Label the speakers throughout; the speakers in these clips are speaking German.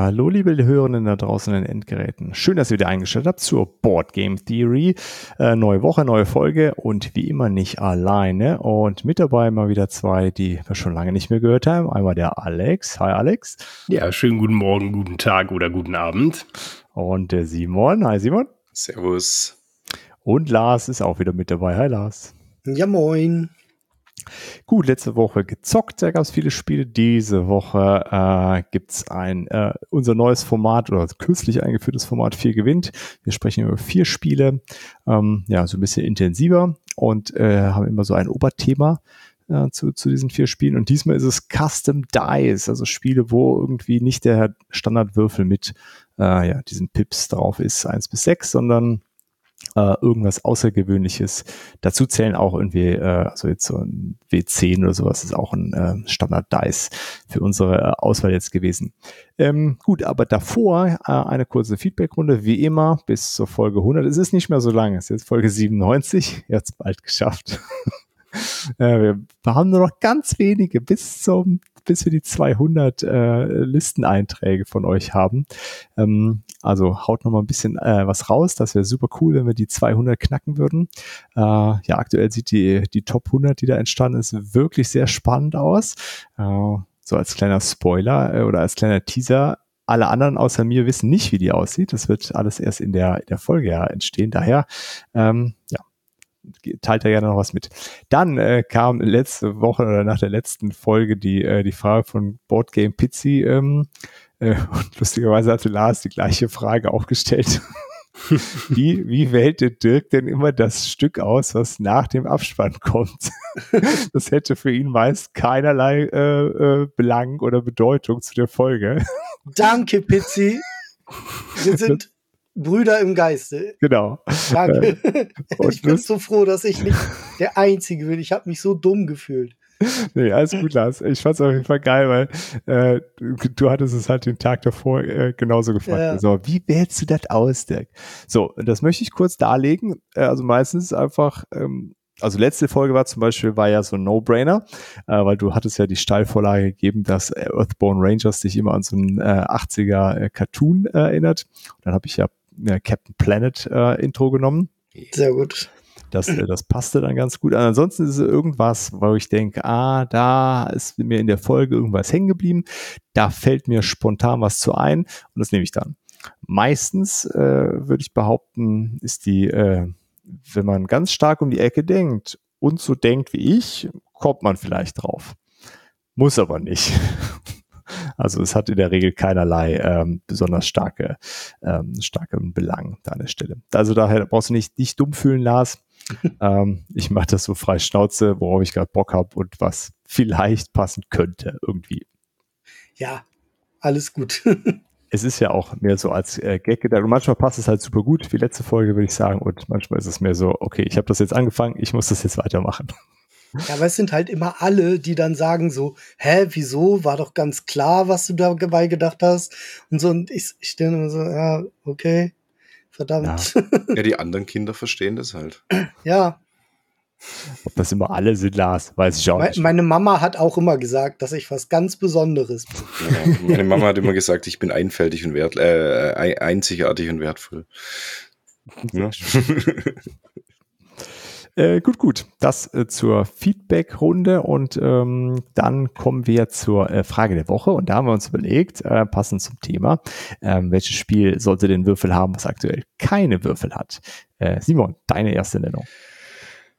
Speaker 1: Ja, hallo liebe Hörenden da draußen in den Endgeräten. Schön, dass ihr wieder eingestellt habt zur Board Game Theory. Äh, neue Woche, neue Folge und wie immer nicht alleine. Und mit dabei mal wieder zwei, die wir schon lange nicht mehr gehört haben. Einmal der Alex. Hi Alex.
Speaker 2: Ja, schönen guten Morgen, guten Tag oder guten Abend.
Speaker 1: Und der Simon. Hi Simon.
Speaker 3: Servus.
Speaker 1: Und Lars ist auch wieder mit dabei. Hi Lars.
Speaker 4: Ja, moin.
Speaker 1: Gut, letzte Woche gezockt, da gab es viele Spiele. Diese Woche äh, gibt es ein äh, unser neues Format oder kürzlich eingeführtes Format 4 gewinnt. Wir sprechen über vier Spiele, ähm, ja, so ein bisschen intensiver und äh, haben immer so ein Oberthema äh, zu, zu diesen vier Spielen. Und diesmal ist es Custom Dice, also Spiele, wo irgendwie nicht der Standardwürfel mit äh, ja, diesen Pips drauf ist, eins bis sechs, sondern äh, irgendwas Außergewöhnliches. Dazu zählen auch irgendwie, äh, also jetzt so ein W10 oder sowas ist auch ein äh, Standard-Dice für unsere äh, Auswahl jetzt gewesen. Ähm, gut, aber davor äh, eine kurze Feedback-Runde, wie immer, bis zur Folge 100. Es ist nicht mehr so lange, es ist jetzt Folge 97, jetzt bald geschafft. äh, wir haben nur noch ganz wenige bis zum bis wir die 200 äh, Listeneinträge von euch haben. Ähm, also haut noch mal ein bisschen äh, was raus. Das wäre super cool, wenn wir die 200 knacken würden. Äh, ja, aktuell sieht die, die Top 100, die da entstanden ist, wirklich sehr spannend aus. Äh, so als kleiner Spoiler äh, oder als kleiner Teaser. Alle anderen außer mir wissen nicht, wie die aussieht. Das wird alles erst in der, in der Folge ja entstehen. Daher, ähm, ja, teilt er gerne noch was mit. Dann äh, kam letzte Woche oder nach der letzten Folge die, äh, die Frage von Boardgame Pizzi ähm, äh, und lustigerweise hatte Lars die gleiche Frage auch gestellt. wie, wie wählt der Dirk denn immer das Stück aus, was nach dem Abspann kommt? das hätte für ihn meist keinerlei äh, äh, Belang oder Bedeutung zu der Folge.
Speaker 4: Danke, Pizzi. Wir sind Brüder im Geiste.
Speaker 1: Genau.
Speaker 4: Danke. ich bin so froh, dass ich nicht der Einzige bin. Ich habe mich so dumm gefühlt.
Speaker 1: Nee, alles gut, Lars. Ich fand's auf jeden Fall geil, weil äh, du hattest es halt den Tag davor äh, genauso gefragt. Ja. So, wie wählst du das aus, Dirk? So, das möchte ich kurz darlegen. Äh, also meistens einfach, ähm, also letzte Folge war zum Beispiel, war ja so ein No-Brainer, äh, weil du hattest ja die Steilvorlage gegeben, dass Earthborn Rangers dich immer an so einen äh, 80er äh, Cartoon äh, erinnert. Und dann habe ich ja äh, Captain Planet äh, Intro genommen.
Speaker 4: Sehr gut.
Speaker 1: Das, äh, das passte dann ganz gut. Ansonsten ist es irgendwas, wo ich denke, ah, da ist mir in der Folge irgendwas hängen geblieben. Da fällt mir spontan was zu ein und das nehme ich dann. Meistens äh, würde ich behaupten, ist die, äh, wenn man ganz stark um die Ecke denkt und so denkt wie ich, kommt man vielleicht drauf. Muss aber nicht. Also es hat in der Regel keinerlei ähm, besonders starke, ähm, starken Belang da an der Stelle. Also daher brauchst du nicht dich dumm fühlen, Lars. ähm, ich mache das so frei Schnauze, worauf ich gerade Bock habe und was vielleicht passen könnte irgendwie.
Speaker 4: Ja, alles gut.
Speaker 1: es ist ja auch mehr so als äh, Gag gedacht. Und manchmal passt es halt super gut, wie letzte Folge, würde ich sagen. Und manchmal ist es mehr so, okay, ich habe das jetzt angefangen, ich muss das jetzt weitermachen.
Speaker 4: Ja, aber es sind halt immer alle, die dann sagen so, hä, wieso? War doch ganz klar, was du dabei gedacht hast. Und so, und ich, ich stelle immer so, ja, okay, verdammt.
Speaker 3: Ja. ja, die anderen Kinder verstehen das halt.
Speaker 4: Ja.
Speaker 1: Ob das immer alle sind, Lars, weiß ich auch
Speaker 4: Me
Speaker 1: nicht.
Speaker 4: Meine Mama hat auch immer gesagt, dass ich was ganz Besonderes bin.
Speaker 3: Ja, meine Mama hat immer gesagt, ich bin einfältig und wert, äh, einzigartig und wertvoll. Ja.
Speaker 1: Äh, gut, gut. Das äh, zur Feedback-Runde und ähm, dann kommen wir zur äh, Frage der Woche und da haben wir uns überlegt, äh, passend zum Thema, ähm, welches Spiel sollte den Würfel haben, was aktuell keine Würfel hat. Äh, Simon, deine erste Nennung.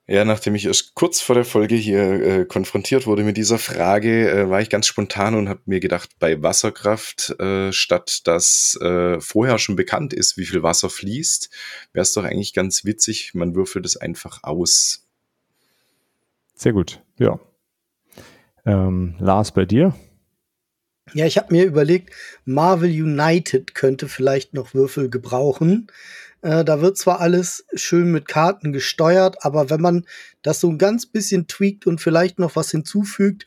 Speaker 3: Ja, nachdem ich erst kurz vor der Folge hier äh, konfrontiert wurde mit dieser Frage, äh, war ich ganz spontan und habe mir gedacht, bei Wasserkraft, äh, statt dass äh, vorher schon bekannt ist, wie viel Wasser fließt, wäre es doch eigentlich ganz witzig, man würfelt es einfach aus.
Speaker 1: Sehr gut, ja. Ähm, Lars, bei dir?
Speaker 4: Ja, ich habe mir überlegt, Marvel United könnte vielleicht noch Würfel gebrauchen. Äh, da wird zwar alles schön mit Karten gesteuert, aber wenn man das so ein ganz bisschen tweakt und vielleicht noch was hinzufügt,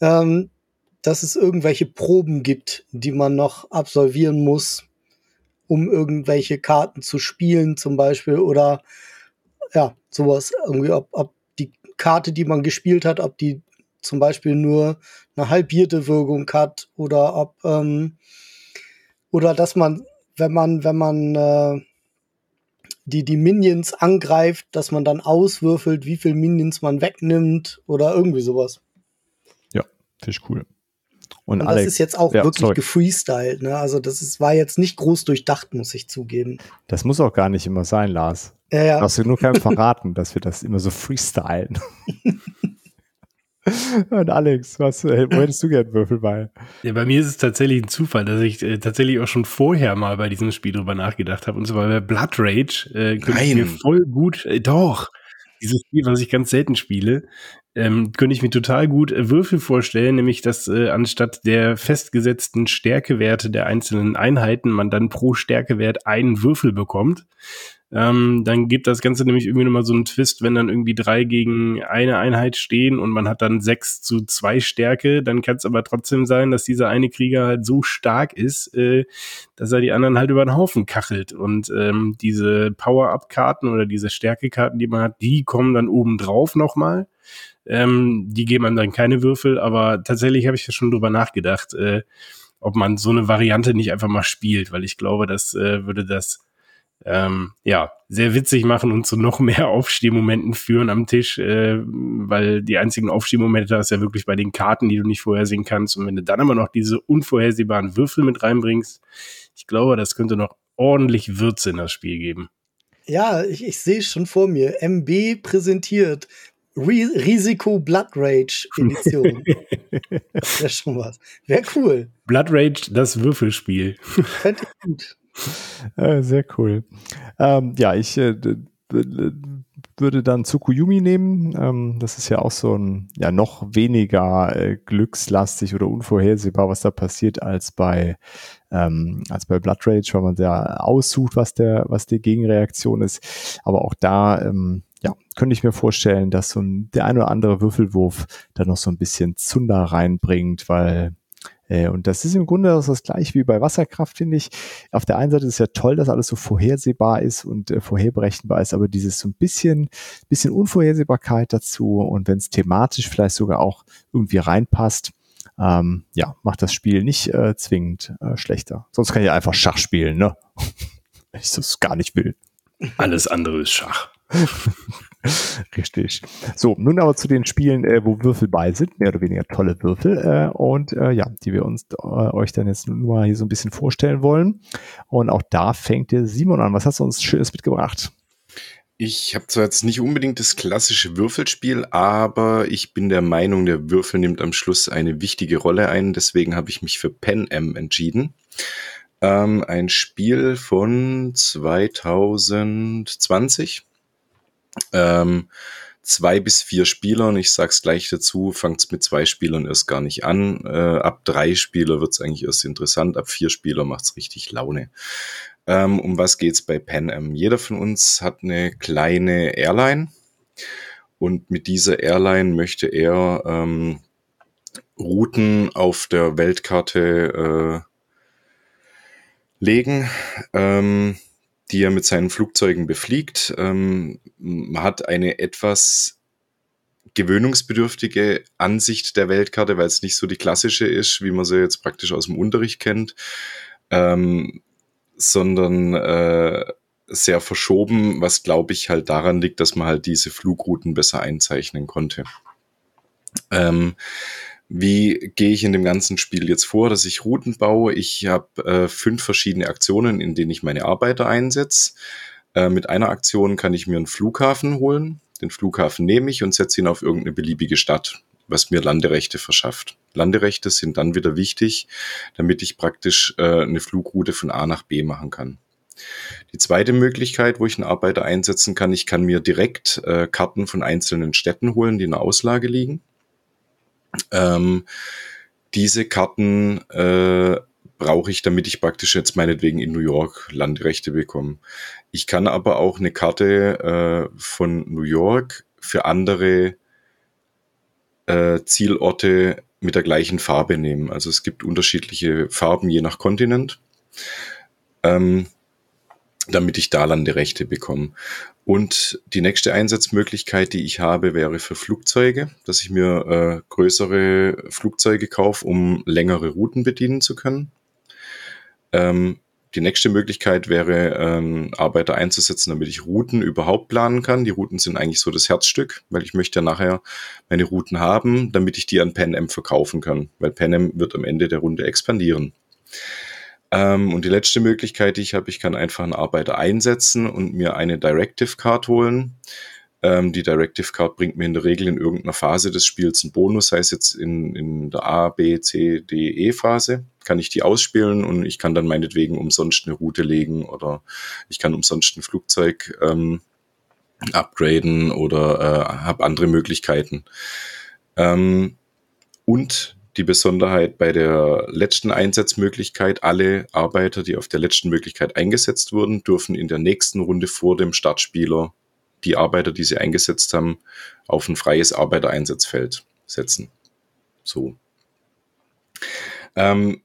Speaker 4: ähm, dass es irgendwelche Proben gibt, die man noch absolvieren muss, um irgendwelche Karten zu spielen, zum Beispiel, oder ja, sowas. Irgendwie, ob, ob die Karte, die man gespielt hat, ob die zum Beispiel nur eine halbierte Wirkung hat oder ob ähm, oder dass man, wenn man, wenn man äh, die, die Minions angreift, dass man dann auswürfelt, wie viel Minions man wegnimmt oder irgendwie sowas.
Speaker 1: Ja, finde ich cool.
Speaker 4: Und, Und Alex, das ist jetzt auch ja, wirklich sorry. gefreestylt. Ne? Also das ist, war jetzt nicht groß durchdacht, muss ich zugeben.
Speaker 1: Das muss auch gar nicht immer sein, Lars.
Speaker 4: Ja, ja.
Speaker 1: Du hast dir nur keinem verraten, dass wir das immer so freestylen. Und Alex, was, äh, wo hättest du gern Würfel bei?
Speaker 2: Ja, bei mir ist es tatsächlich ein Zufall, dass ich äh, tatsächlich auch schon vorher mal bei diesem Spiel drüber nachgedacht habe. Und zwar bei Blood Rage äh, könnte ich mir voll gut, äh, doch, dieses Spiel, was ich ganz selten spiele, ähm, könnte ich mir total gut äh, Würfel vorstellen, nämlich dass äh, anstatt der festgesetzten Stärkewerte der einzelnen Einheiten man dann pro Stärkewert einen Würfel bekommt. Ähm, dann gibt das Ganze nämlich irgendwie nochmal so einen Twist, wenn dann irgendwie drei gegen eine Einheit stehen und man hat dann sechs zu zwei Stärke, dann kann es aber trotzdem sein, dass dieser eine Krieger halt so stark ist, äh, dass er die anderen halt über den Haufen kachelt. Und ähm, diese Power-Up-Karten oder diese Stärke-Karten, die man hat, die kommen dann oben drauf nochmal. Ähm, die geben einem dann keine Würfel, aber tatsächlich habe ich ja schon drüber nachgedacht, äh, ob man so eine Variante nicht einfach mal spielt, weil ich glaube, das äh, würde das ähm, ja, sehr witzig machen und zu noch mehr Aufstehmomenten führen am Tisch, äh, weil die einzigen Aufstehmomente hast ja wirklich bei den Karten, die du nicht vorhersehen kannst. Und wenn du dann aber noch diese unvorhersehbaren Würfel mit reinbringst, ich glaube, das könnte noch ordentlich Würze in das Spiel geben.
Speaker 4: Ja, ich, ich sehe schon vor mir. MB präsentiert Ri Risiko Blood Rage Edition. das wäre schon was. Wäre cool.
Speaker 2: Blood Rage, das Würfelspiel.
Speaker 4: Fände ich gut.
Speaker 1: Äh, sehr cool. Ähm, ja, ich äh, würde dann Tsukuyumi nehmen. Ähm, das ist ja auch so ein, ja, noch weniger äh, glückslastig oder unvorhersehbar, was da passiert, als bei, ähm, als bei Blood Rage, weil man sehr aussucht, was der, was die Gegenreaktion ist. Aber auch da, ähm, ja, könnte ich mir vorstellen, dass so ein, der ein oder andere Würfelwurf da noch so ein bisschen Zunder reinbringt, weil und das ist im Grunde das, das gleiche wie bei Wasserkraft, finde ich. Auf der einen Seite ist es ja toll, dass alles so vorhersehbar ist und äh, vorherberechenbar ist, aber dieses so ein bisschen, bisschen Unvorhersehbarkeit dazu und wenn es thematisch vielleicht sogar auch irgendwie reinpasst, ähm, ja, macht das Spiel nicht äh, zwingend äh, schlechter. Sonst kann ich einfach Schach spielen, ne? Wenn ich das gar nicht will.
Speaker 2: Alles andere ist Schach.
Speaker 1: Richtig. So, nun aber zu den Spielen, äh, wo Würfel bei sind, mehr oder weniger tolle Würfel äh, und äh, ja, die wir uns äh, euch dann jetzt nur mal hier so ein bisschen vorstellen wollen. Und auch da fängt der Simon an. Was hast du uns Schönes mitgebracht?
Speaker 3: Ich habe zwar jetzt nicht unbedingt das klassische Würfelspiel, aber ich bin der Meinung, der Würfel nimmt am Schluss eine wichtige Rolle ein. Deswegen habe ich mich für Pen M entschieden. Ähm, ein Spiel von 2020 ähm, zwei bis vier Spielern, ich sag's gleich dazu, fangt's mit zwei Spielern erst gar nicht an. Äh, ab drei Spieler wird's eigentlich erst interessant, ab vier Spieler macht's richtig Laune. Ähm, um was geht's bei Pan Am? Jeder von uns hat eine kleine Airline und mit dieser Airline möchte er ähm, Routen auf der Weltkarte äh, legen. Ähm, die er mit seinen Flugzeugen befliegt. Ähm, hat eine etwas gewöhnungsbedürftige Ansicht der Weltkarte, weil es nicht so die klassische ist, wie man sie jetzt praktisch aus dem Unterricht kennt, ähm, sondern äh, sehr verschoben, was glaube ich halt daran liegt, dass man halt diese Flugrouten besser einzeichnen konnte. Ähm, wie gehe ich in dem ganzen Spiel jetzt vor, dass ich Routen baue? Ich habe äh, fünf verschiedene Aktionen, in denen ich meine Arbeiter einsetze. Äh, mit einer Aktion kann ich mir einen Flughafen holen. Den Flughafen nehme ich und setze ihn auf irgendeine beliebige Stadt, was mir Landerechte verschafft. Landerechte sind dann wieder wichtig, damit ich praktisch äh, eine Flugroute von A nach B machen kann. Die zweite Möglichkeit, wo ich einen Arbeiter einsetzen kann, ich kann mir direkt äh, Karten von einzelnen Städten holen, die in der Auslage liegen ähm, diese Karten äh, brauche ich, damit ich praktisch jetzt meinetwegen in New York Landrechte bekomme. Ich kann aber auch eine Karte äh, von New York für andere äh, Zielorte mit der gleichen Farbe nehmen. Also es gibt unterschiedliche Farben je nach Kontinent, ähm, damit ich da Landerechte bekomme. Und die nächste Einsatzmöglichkeit, die ich habe, wäre für Flugzeuge, dass ich mir äh, größere Flugzeuge kaufe, um längere Routen bedienen zu können. Ähm, die nächste Möglichkeit wäre, ähm, Arbeiter einzusetzen, damit ich Routen überhaupt planen kann. Die Routen sind eigentlich so das Herzstück, weil ich möchte ja nachher meine Routen haben, damit ich die an PenM verkaufen kann, weil PenM wird am Ende der Runde expandieren. Ähm, und die letzte Möglichkeit, die ich habe, ich kann einfach einen Arbeiter einsetzen und mir eine Directive Card holen. Ähm, die Directive Card bringt mir in der Regel in irgendeiner Phase des Spiels einen Bonus, sei es jetzt in, in der A, B, C, D, E Phase, kann ich die ausspielen und ich kann dann meinetwegen umsonst eine Route legen oder ich kann umsonst ein Flugzeug ähm, upgraden oder äh, habe andere Möglichkeiten. Ähm, und die Besonderheit bei der letzten Einsatzmöglichkeit, alle Arbeiter, die auf der letzten Möglichkeit eingesetzt wurden, dürfen in der nächsten Runde vor dem Startspieler die Arbeiter, die sie eingesetzt haben, auf ein freies Arbeitereinsatzfeld setzen. So. Ähm,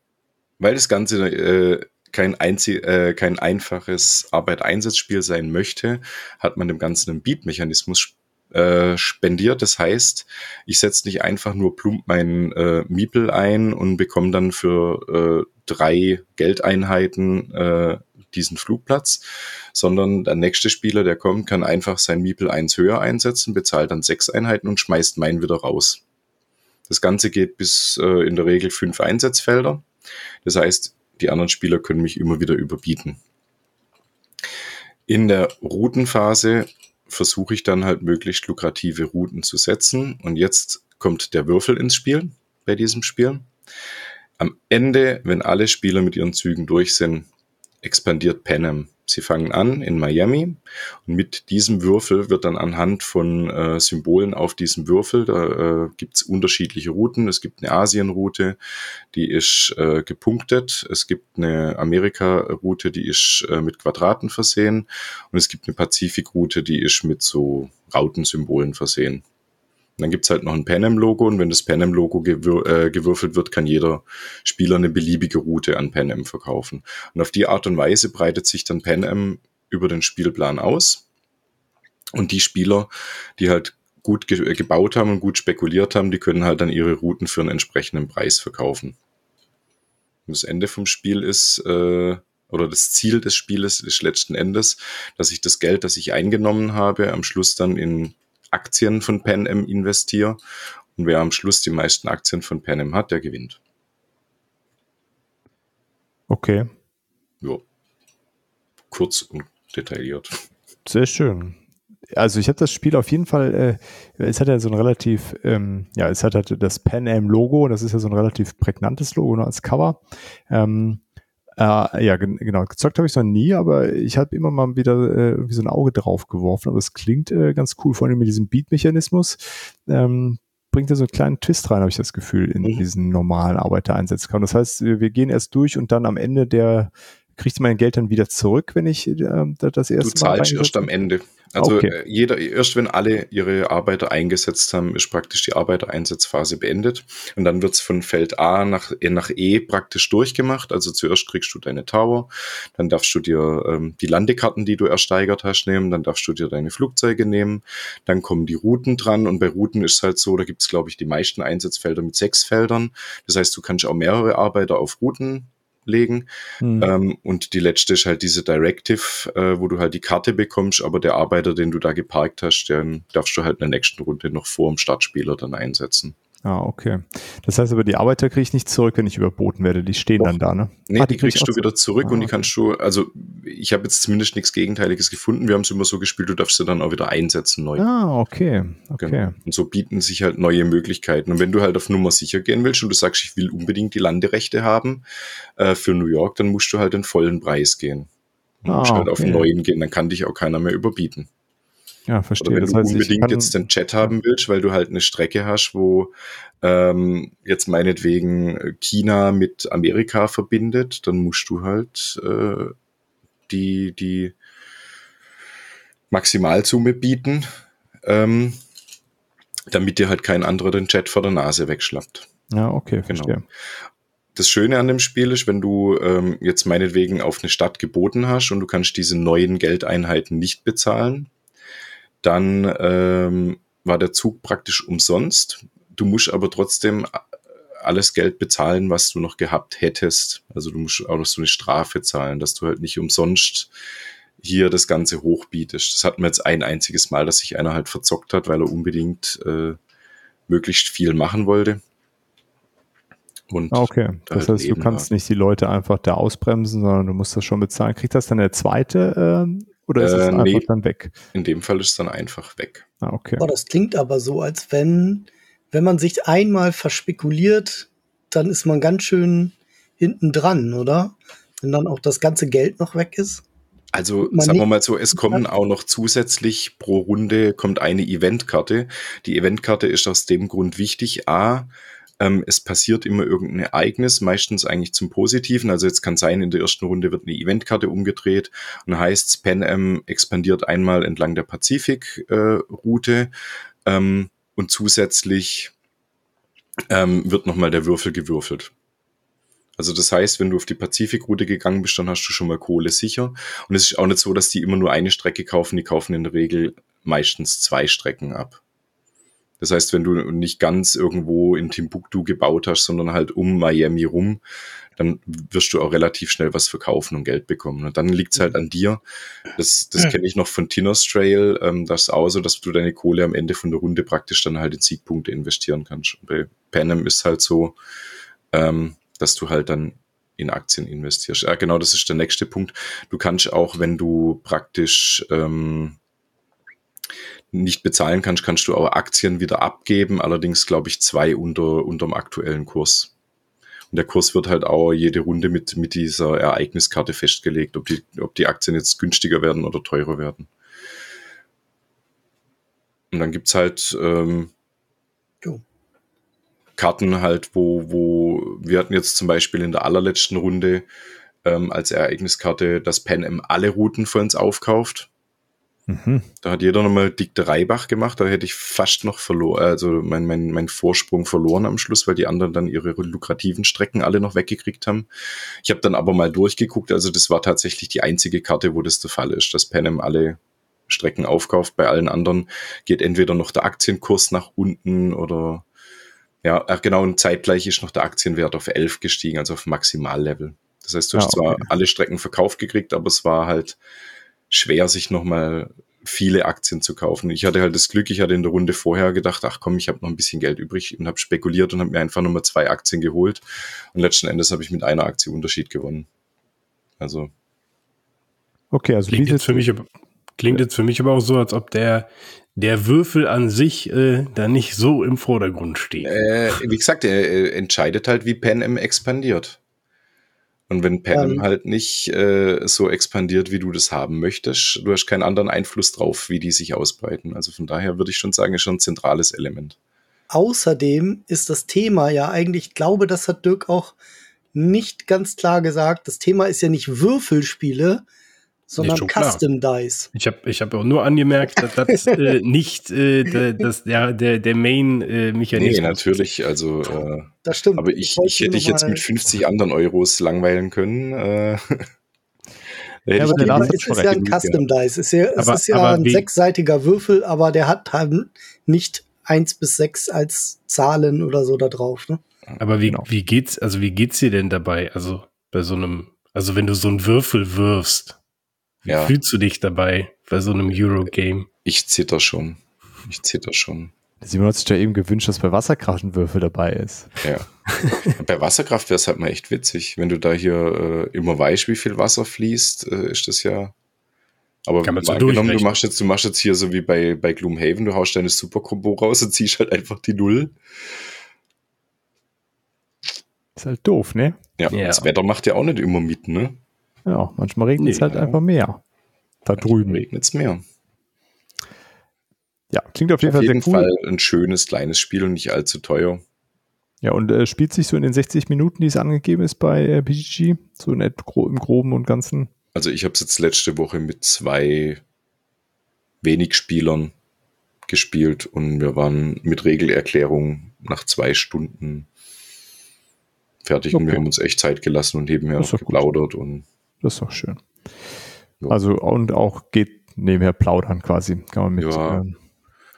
Speaker 3: weil das Ganze äh, kein, äh, kein einfaches Arbeitereinsatzspiel sein möchte, hat man dem Ganzen einen Beat-Mechanismus äh, spendiert. Das heißt, ich setze nicht einfach nur plump meinen äh, Miepel ein und bekomme dann für äh, drei Geldeinheiten äh, diesen Flugplatz, sondern der nächste Spieler, der kommt, kann einfach sein Miepel eins höher einsetzen, bezahlt dann sechs Einheiten und schmeißt meinen wieder raus. Das Ganze geht bis äh, in der Regel fünf Einsatzfelder. Das heißt, die anderen Spieler können mich immer wieder überbieten. In der Routenphase versuche ich dann halt möglichst lukrative Routen zu setzen. Und jetzt kommt der Würfel ins Spiel bei diesem Spiel. Am Ende, wenn alle Spieler mit ihren Zügen durch sind, expandiert Panem. Sie fangen an in Miami und mit diesem Würfel wird dann anhand von äh, Symbolen auf diesem Würfel, da äh, gibt es unterschiedliche Routen. Es gibt eine Asienroute, die ist äh, gepunktet. Es gibt eine Amerika-Route, die ist äh, mit Quadraten versehen. Und es gibt eine Pazifik-Route, die ist mit so Rautensymbolen versehen. Dann gibt's halt noch ein Panem-Logo und wenn das Panem-Logo gewür äh, gewürfelt wird, kann jeder Spieler eine beliebige Route an Panem verkaufen. Und auf die Art und Weise breitet sich dann Panem über den Spielplan aus. Und die Spieler, die halt gut ge gebaut haben und gut spekuliert haben, die können halt dann ihre Routen für einen entsprechenden Preis verkaufen. Und das Ende vom Spiel ist, äh, oder das Ziel des Spieles ist letzten Endes, dass ich das Geld, das ich eingenommen habe, am Schluss dann in Aktien von PanM investiere. Und wer am Schluss die meisten Aktien von PanM hat, der gewinnt.
Speaker 1: Okay.
Speaker 3: Ja. Kurz und detailliert.
Speaker 1: Sehr schön. Also ich habe das Spiel auf jeden Fall, äh, es hat ja so ein relativ, ähm, ja, es hat halt das Pan Am Logo, das ist ja so ein relativ prägnantes Logo ne, als Cover. Ähm, äh, ja, genau. Gezockt habe ich noch nie, aber ich habe immer mal wieder äh, irgendwie so ein Auge drauf geworfen. Aber es klingt äh, ganz cool, vor allem mit diesem Beat-Mechanismus. Ähm, bringt ja so einen kleinen Twist rein, habe ich das Gefühl, in mhm. diesen normalen Arbeitereinsatzkampf. Das heißt, wir gehen erst durch und dann am Ende der kriegst du mein Geld dann wieder zurück, wenn ich äh, das erste.
Speaker 3: Du zahlst erst am Ende. Also okay. Äh, jeder, erst wenn alle ihre Arbeiter eingesetzt haben, ist praktisch die Arbeitereinsatzphase beendet. Und dann wird's von Feld A nach, äh, nach E praktisch durchgemacht. Also zuerst kriegst du deine Tower, dann darfst du dir ähm, die Landekarten, die du ersteigert hast, nehmen, dann darfst du dir deine Flugzeuge nehmen, dann kommen die Routen dran und bei Routen ist halt so, da gibt's glaube ich, die meisten Einsatzfelder mit sechs Feldern. Das heißt, du kannst auch mehrere Arbeiter auf Routen legen. Mhm. Ähm, und die letzte ist halt diese Directive, äh, wo du halt die Karte bekommst, aber der Arbeiter, den du da geparkt hast, den darfst du halt in der nächsten Runde noch vor dem Startspieler dann einsetzen.
Speaker 1: Ah, okay. Das heißt aber, die Arbeiter kriege ich nicht zurück, wenn ich überboten werde. Die stehen Doch. dann da, ne?
Speaker 3: Nee, ah, die, die kriegst du wieder zurück ah, und die kannst du, also ich habe jetzt zumindest nichts Gegenteiliges gefunden. Wir haben es immer so gespielt, du darfst sie dann auch wieder einsetzen neu.
Speaker 1: Ah, okay. okay. Genau.
Speaker 3: Und so bieten sich halt neue Möglichkeiten. Und wenn du halt auf Nummer sicher gehen willst und du sagst, ich will unbedingt die Landerechte haben äh, für New York, dann musst du halt den vollen Preis gehen. Du ah, musst halt okay. auf neuen gehen, dann kann dich auch keiner mehr überbieten.
Speaker 1: Ja, verstehe.
Speaker 3: Oder wenn das du heißt, unbedingt jetzt den Chat haben willst, weil du halt eine Strecke hast, wo ähm, jetzt meinetwegen China mit Amerika verbindet, dann musst du halt äh, die, die Maximalsumme bieten, ähm, damit dir halt kein anderer den Chat vor der Nase wegschlappt.
Speaker 1: Ja, okay, genau. verstehe. Genau.
Speaker 3: Das Schöne an dem Spiel ist, wenn du ähm, jetzt meinetwegen auf eine Stadt geboten hast und du kannst diese neuen Geldeinheiten nicht bezahlen, dann ähm, war der Zug praktisch umsonst. Du musst aber trotzdem alles Geld bezahlen, was du noch gehabt hättest. Also du musst auch noch so eine Strafe zahlen, dass du halt nicht umsonst hier das Ganze hochbietest. Das hatten wir jetzt ein einziges Mal, dass sich einer halt verzockt hat, weil er unbedingt äh, möglichst viel machen wollte.
Speaker 1: Und ah, okay, das halt heißt, du kannst war. nicht die Leute einfach da ausbremsen, sondern du musst das schon bezahlen. Kriegt das dann der zweite äh, oder ist es äh, einfach nee, dann weg?
Speaker 3: In dem Fall ist es dann einfach weg.
Speaker 4: Ah, okay. Oh, das klingt aber so, als wenn wenn man sich einmal verspekuliert, dann ist man ganz schön hinten dran, oder? Wenn dann auch das ganze Geld noch weg ist.
Speaker 3: Also sagen wir mal so, es kommen auch noch zusätzlich pro Runde kommt eine Eventkarte. Die Eventkarte ist aus dem Grund wichtig. A, ähm, es passiert immer irgendein Ereignis, meistens eigentlich zum Positiven. Also jetzt kann sein, in der ersten Runde wird eine Eventkarte umgedreht und heißt, Pan Am expandiert einmal entlang der Pazifik-Route. Äh, ähm, und zusätzlich ähm, wird nochmal der Würfel gewürfelt. Also das heißt, wenn du auf die Pazifikroute gegangen bist, dann hast du schon mal Kohle sicher. Und es ist auch nicht so, dass die immer nur eine Strecke kaufen, die kaufen in der Regel meistens zwei Strecken ab. Das heißt, wenn du nicht ganz irgendwo in Timbuktu gebaut hast, sondern halt um Miami rum, dann wirst du auch relativ schnell was verkaufen und Geld bekommen. Und dann liegt's halt an dir. Das, das kenne ich noch von Tinner's Trail. Ähm, das ist auch so, dass du deine Kohle am Ende von der Runde praktisch dann halt in Siegpunkte investieren kannst. Und bei Panem ist halt so, ähm, dass du halt dann in Aktien investierst. Ja, genau, das ist der nächste Punkt. Du kannst auch, wenn du praktisch ähm, nicht bezahlen kannst, kannst du auch Aktien wieder abgeben. Allerdings glaube ich zwei unter unterm aktuellen Kurs. Und der Kurs wird halt auch jede Runde mit, mit dieser Ereigniskarte festgelegt, ob die, ob die Aktien jetzt günstiger werden oder teurer werden. Und dann gibt's halt ähm. Karten halt, wo, wo wir hatten jetzt zum Beispiel in der allerletzten Runde ähm, als Ereigniskarte, dass Pan M alle Routen für uns aufkauft. Mhm. Da hat jeder nochmal Dick der Reibach gemacht, da hätte ich fast noch verloren, also mein, mein, mein Vorsprung verloren am Schluss, weil die anderen dann ihre lukrativen Strecken alle noch weggekriegt haben. Ich habe dann aber mal durchgeguckt, also das war tatsächlich die einzige Karte, wo das der Fall ist, dass Panem alle Strecken aufkauft. Bei allen anderen geht entweder noch der Aktienkurs nach unten oder ja, genau, und zeitgleich ist noch der Aktienwert auf 11 gestiegen, also auf Maximallevel. Das heißt, du hast ja, okay. zwar alle Strecken verkauft gekriegt, aber es war halt schwer, sich nochmal viele Aktien zu kaufen. Ich hatte halt das Glück, ich hatte in der Runde vorher gedacht, ach komm, ich habe noch ein bisschen Geld übrig und habe spekuliert und habe mir einfach nochmal zwei Aktien geholt. Und letzten Endes habe ich mit einer Aktie Unterschied gewonnen. Also.
Speaker 2: Okay, also klingt jetzt für mich, klingt jetzt für mich aber auch so, als ob der der Würfel an sich äh, da nicht so im Vordergrund steht.
Speaker 3: Äh, wie gesagt, er äh, entscheidet halt, wie Pan M expandiert. Und wenn Panem ähm, halt nicht äh, so expandiert, wie du das haben möchtest, du hast keinen anderen Einfluss drauf, wie die sich ausbreiten. Also von daher würde ich schon sagen, ist schon ein zentrales Element.
Speaker 4: Außerdem ist das Thema ja eigentlich, ich glaube, das hat Dirk auch nicht ganz klar gesagt. Das Thema ist ja nicht Würfelspiele, sondern nee, Custom klar. Dice.
Speaker 2: Ich habe ich hab auch nur angemerkt, dass das äh, nicht äh, das, der, der, der Main-Mechanismus
Speaker 3: äh, Nee, natürlich, also äh,
Speaker 4: das stimmt.
Speaker 3: Aber ich, ich, hätte dich jetzt mit 50 anderen Euros langweilen können. Äh,
Speaker 4: ja, aber der es ist ja ein Custom Dice. Es ist ja, es ist ja ein sechsseitiger Würfel, aber der hat halt nicht eins bis sechs als Zahlen oder so da drauf. Ne?
Speaker 2: Aber wie, genau. wie geht's, also wie geht's dir denn dabei? Also bei so einem, also wenn du so einen Würfel wirfst, wie ja. fühlst du dich dabei bei so einem Eurogame?
Speaker 3: Ich zitter schon. Ich zitter schon.
Speaker 1: Simon hat sich ja eben gewünscht, dass bei Wasserkraft ein Würfel dabei ist.
Speaker 3: Ja. bei Wasserkraft wäre es halt mal echt witzig. Wenn du da hier äh, immer weißt, wie viel Wasser fließt, äh, ist das ja. Aber Kann man so angenommen, du machst jetzt, du machst jetzt hier so wie bei, bei Gloomhaven, du haust deine Super-Kombo raus und ziehst halt einfach die Null.
Speaker 1: Ist halt doof, ne?
Speaker 3: Ja, ja. das Wetter macht ja auch nicht immer mit, ne?
Speaker 1: Ja, manchmal regnet es nee, halt ja. einfach mehr. Da manchmal drüben.
Speaker 3: regnet es mehr.
Speaker 1: Ja, klingt auf jeden
Speaker 3: auf
Speaker 1: Fall
Speaker 3: jeden sehr cool. Fall ein schönes kleines Spiel und nicht allzu teuer.
Speaker 1: Ja, und äh, spielt sich so in den 60 Minuten, die es angegeben ist bei äh, PGG, so in, im Groben und Ganzen.
Speaker 3: Also ich habe es jetzt letzte Woche mit zwei wenig Spielern gespielt und wir waren mit Regelerklärung nach zwei Stunden fertig okay. und wir haben uns echt Zeit gelassen und nebenher noch geplaudert. Gut. Und
Speaker 1: das ist doch schön. Ja. Also und auch geht nebenher plaudern quasi. Kann man mit.
Speaker 3: Ja. Ähm,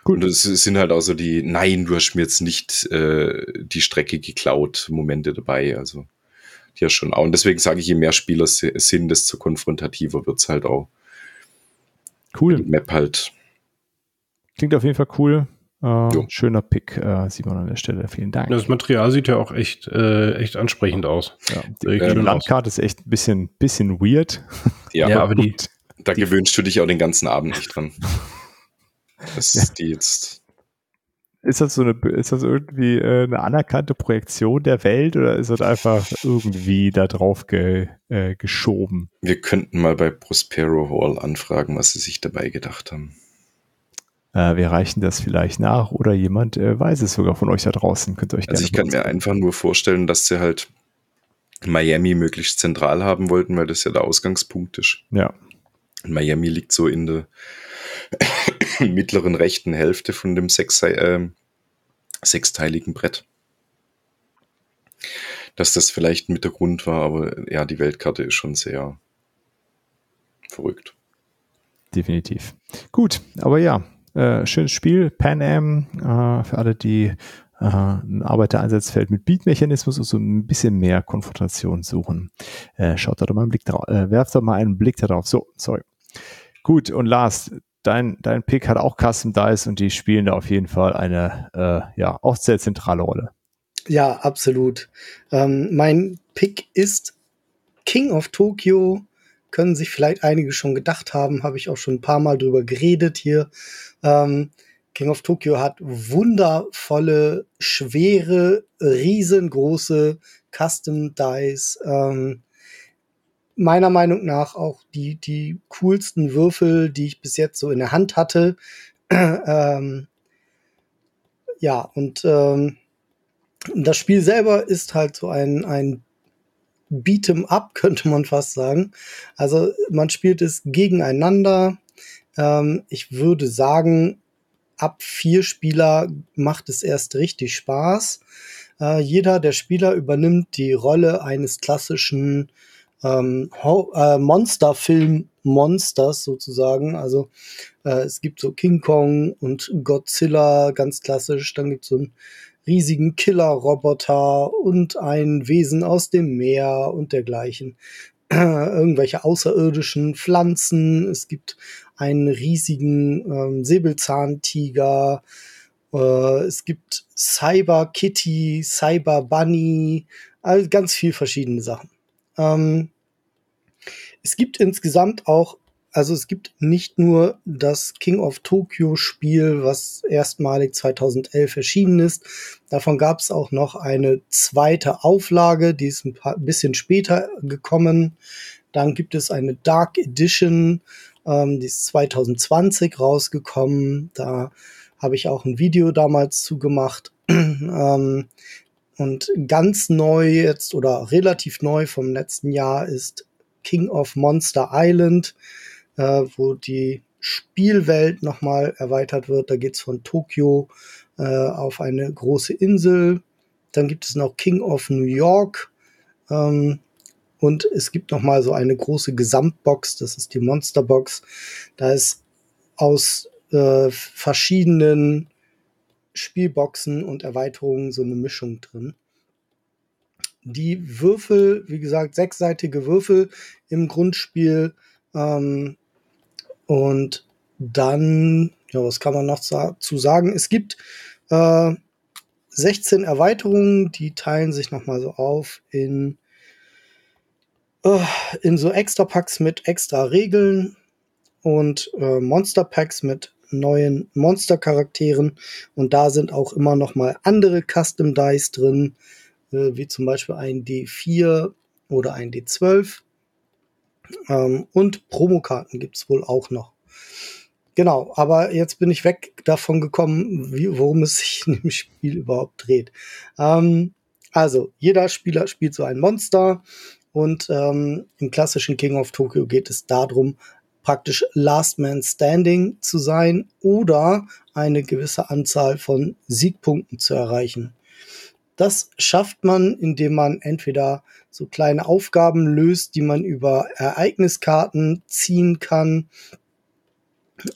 Speaker 3: Gut. Und es sind halt auch so die, nein, du hast mir jetzt nicht äh, die Strecke geklaut, Momente dabei. Also ja schon auch. Und deswegen sage ich, je mehr Spieler sind, desto konfrontativer wird es halt auch.
Speaker 1: Cool.
Speaker 3: Die Map halt.
Speaker 1: Klingt auf jeden Fall cool. Äh, schöner Pick, äh, Simon an der Stelle. Vielen Dank.
Speaker 2: Das Material sieht ja auch echt, äh, echt ansprechend aus.
Speaker 1: Ja, die, die Landkarte ist echt ein bisschen, bisschen weird.
Speaker 3: Ja, ja aber die, da die, gewöhnst du dich auch den ganzen Abend nicht dran. Das ja. ist die jetzt
Speaker 1: ist das so eine, ist das irgendwie äh, eine anerkannte Projektion der Welt oder ist das einfach irgendwie da drauf ge, äh, geschoben?
Speaker 3: Wir könnten mal bei Prospero Hall anfragen, was sie sich dabei gedacht haben.
Speaker 1: Äh, wir reichen das vielleicht nach oder jemand äh, weiß es sogar von euch da draußen. Könnt ihr euch
Speaker 3: also ich kann mir einfach nur vorstellen, dass sie halt Miami möglichst zentral haben wollten, weil das ja der Ausgangspunkt ist.
Speaker 1: Ja.
Speaker 3: Miami liegt so in der mittleren rechten Hälfte von dem sechs, äh, sechsteiligen Brett. Dass das vielleicht mit der Grund war, aber ja, die Weltkarte ist schon sehr verrückt.
Speaker 1: Definitiv. Gut, aber ja, äh, schönes Spiel. Pan Am, äh, für alle, die äh, ein Arbeitereinsatzfeld mit Beat-Mechanismus und so ein bisschen mehr Konfrontation suchen. Äh, schaut da doch mal einen Blick drauf, äh, werft da mal einen Blick darauf. So, sorry. Gut, und Last, dein, dein Pick hat auch Custom Dice und die spielen da auf jeden Fall eine äh, ja, auch sehr zentrale Rolle.
Speaker 4: Ja, absolut. Ähm, mein Pick ist King of Tokyo. Können sich vielleicht einige schon gedacht haben, habe ich auch schon ein paar Mal drüber geredet hier. Ähm, King of Tokyo hat wundervolle, schwere, riesengroße Custom Dice. Ähm, meiner Meinung nach auch die, die coolsten Würfel, die ich bis jetzt so in der Hand hatte. ähm, ja, und ähm, das Spiel selber ist halt so ein, ein Beat'em up, könnte man fast sagen. Also man spielt es gegeneinander. Ähm, ich würde sagen, ab vier Spieler macht es erst richtig Spaß. Äh, jeder der Spieler übernimmt die Rolle eines klassischen ähm, äh, Monsterfilm-Monsters sozusagen. Also äh, es gibt so King Kong und Godzilla, ganz klassisch. Dann gibt es so einen riesigen Killer-Roboter und ein Wesen aus dem Meer und dergleichen. irgendwelche außerirdischen Pflanzen. Es gibt einen riesigen ähm, Säbelzahntiger. Äh, es gibt Cyber Kitty, Cyber Bunny, also ganz viel verschiedene Sachen. Ähm, es gibt insgesamt auch, also es gibt nicht nur das King of Tokyo Spiel, was erstmalig 2011 erschienen ist. Davon gab es auch noch eine zweite Auflage, die ist ein paar, bisschen später gekommen. Dann gibt es eine Dark Edition, ähm, die ist 2020 rausgekommen. Da habe ich auch ein Video damals zugemacht. ähm, und ganz neu jetzt oder relativ neu vom letzten Jahr ist King of Monster Island, äh, wo die Spielwelt nochmal erweitert wird. Da geht's von Tokio äh, auf eine große Insel. Dann gibt es noch King of New York. Ähm, und es gibt nochmal so eine große Gesamtbox, das ist die Monsterbox. Da ist aus äh, verschiedenen Spielboxen und Erweiterungen so eine Mischung drin. Die Würfel, wie gesagt, sechsseitige Würfel im Grundspiel. Ähm, und dann, ja, was kann man noch zu sagen? Es gibt äh, 16 Erweiterungen, die teilen sich nochmal so auf in, äh, in so extra Packs mit extra Regeln und äh, Monster Packs mit neuen Monster-Charakteren und da sind auch immer noch mal andere Custom Dice drin, äh, wie zum Beispiel ein D4 oder ein D12. Ähm, und Promokarten gibt's wohl auch noch. Genau, aber jetzt bin ich weg davon gekommen, wie, worum es sich in dem Spiel überhaupt dreht. Ähm, also, jeder Spieler spielt so ein Monster und ähm, im klassischen King of Tokyo geht es darum, praktisch Last Man Standing zu sein oder eine gewisse Anzahl von Siegpunkten zu erreichen. Das schafft man, indem man entweder so kleine Aufgaben löst, die man über Ereigniskarten ziehen kann,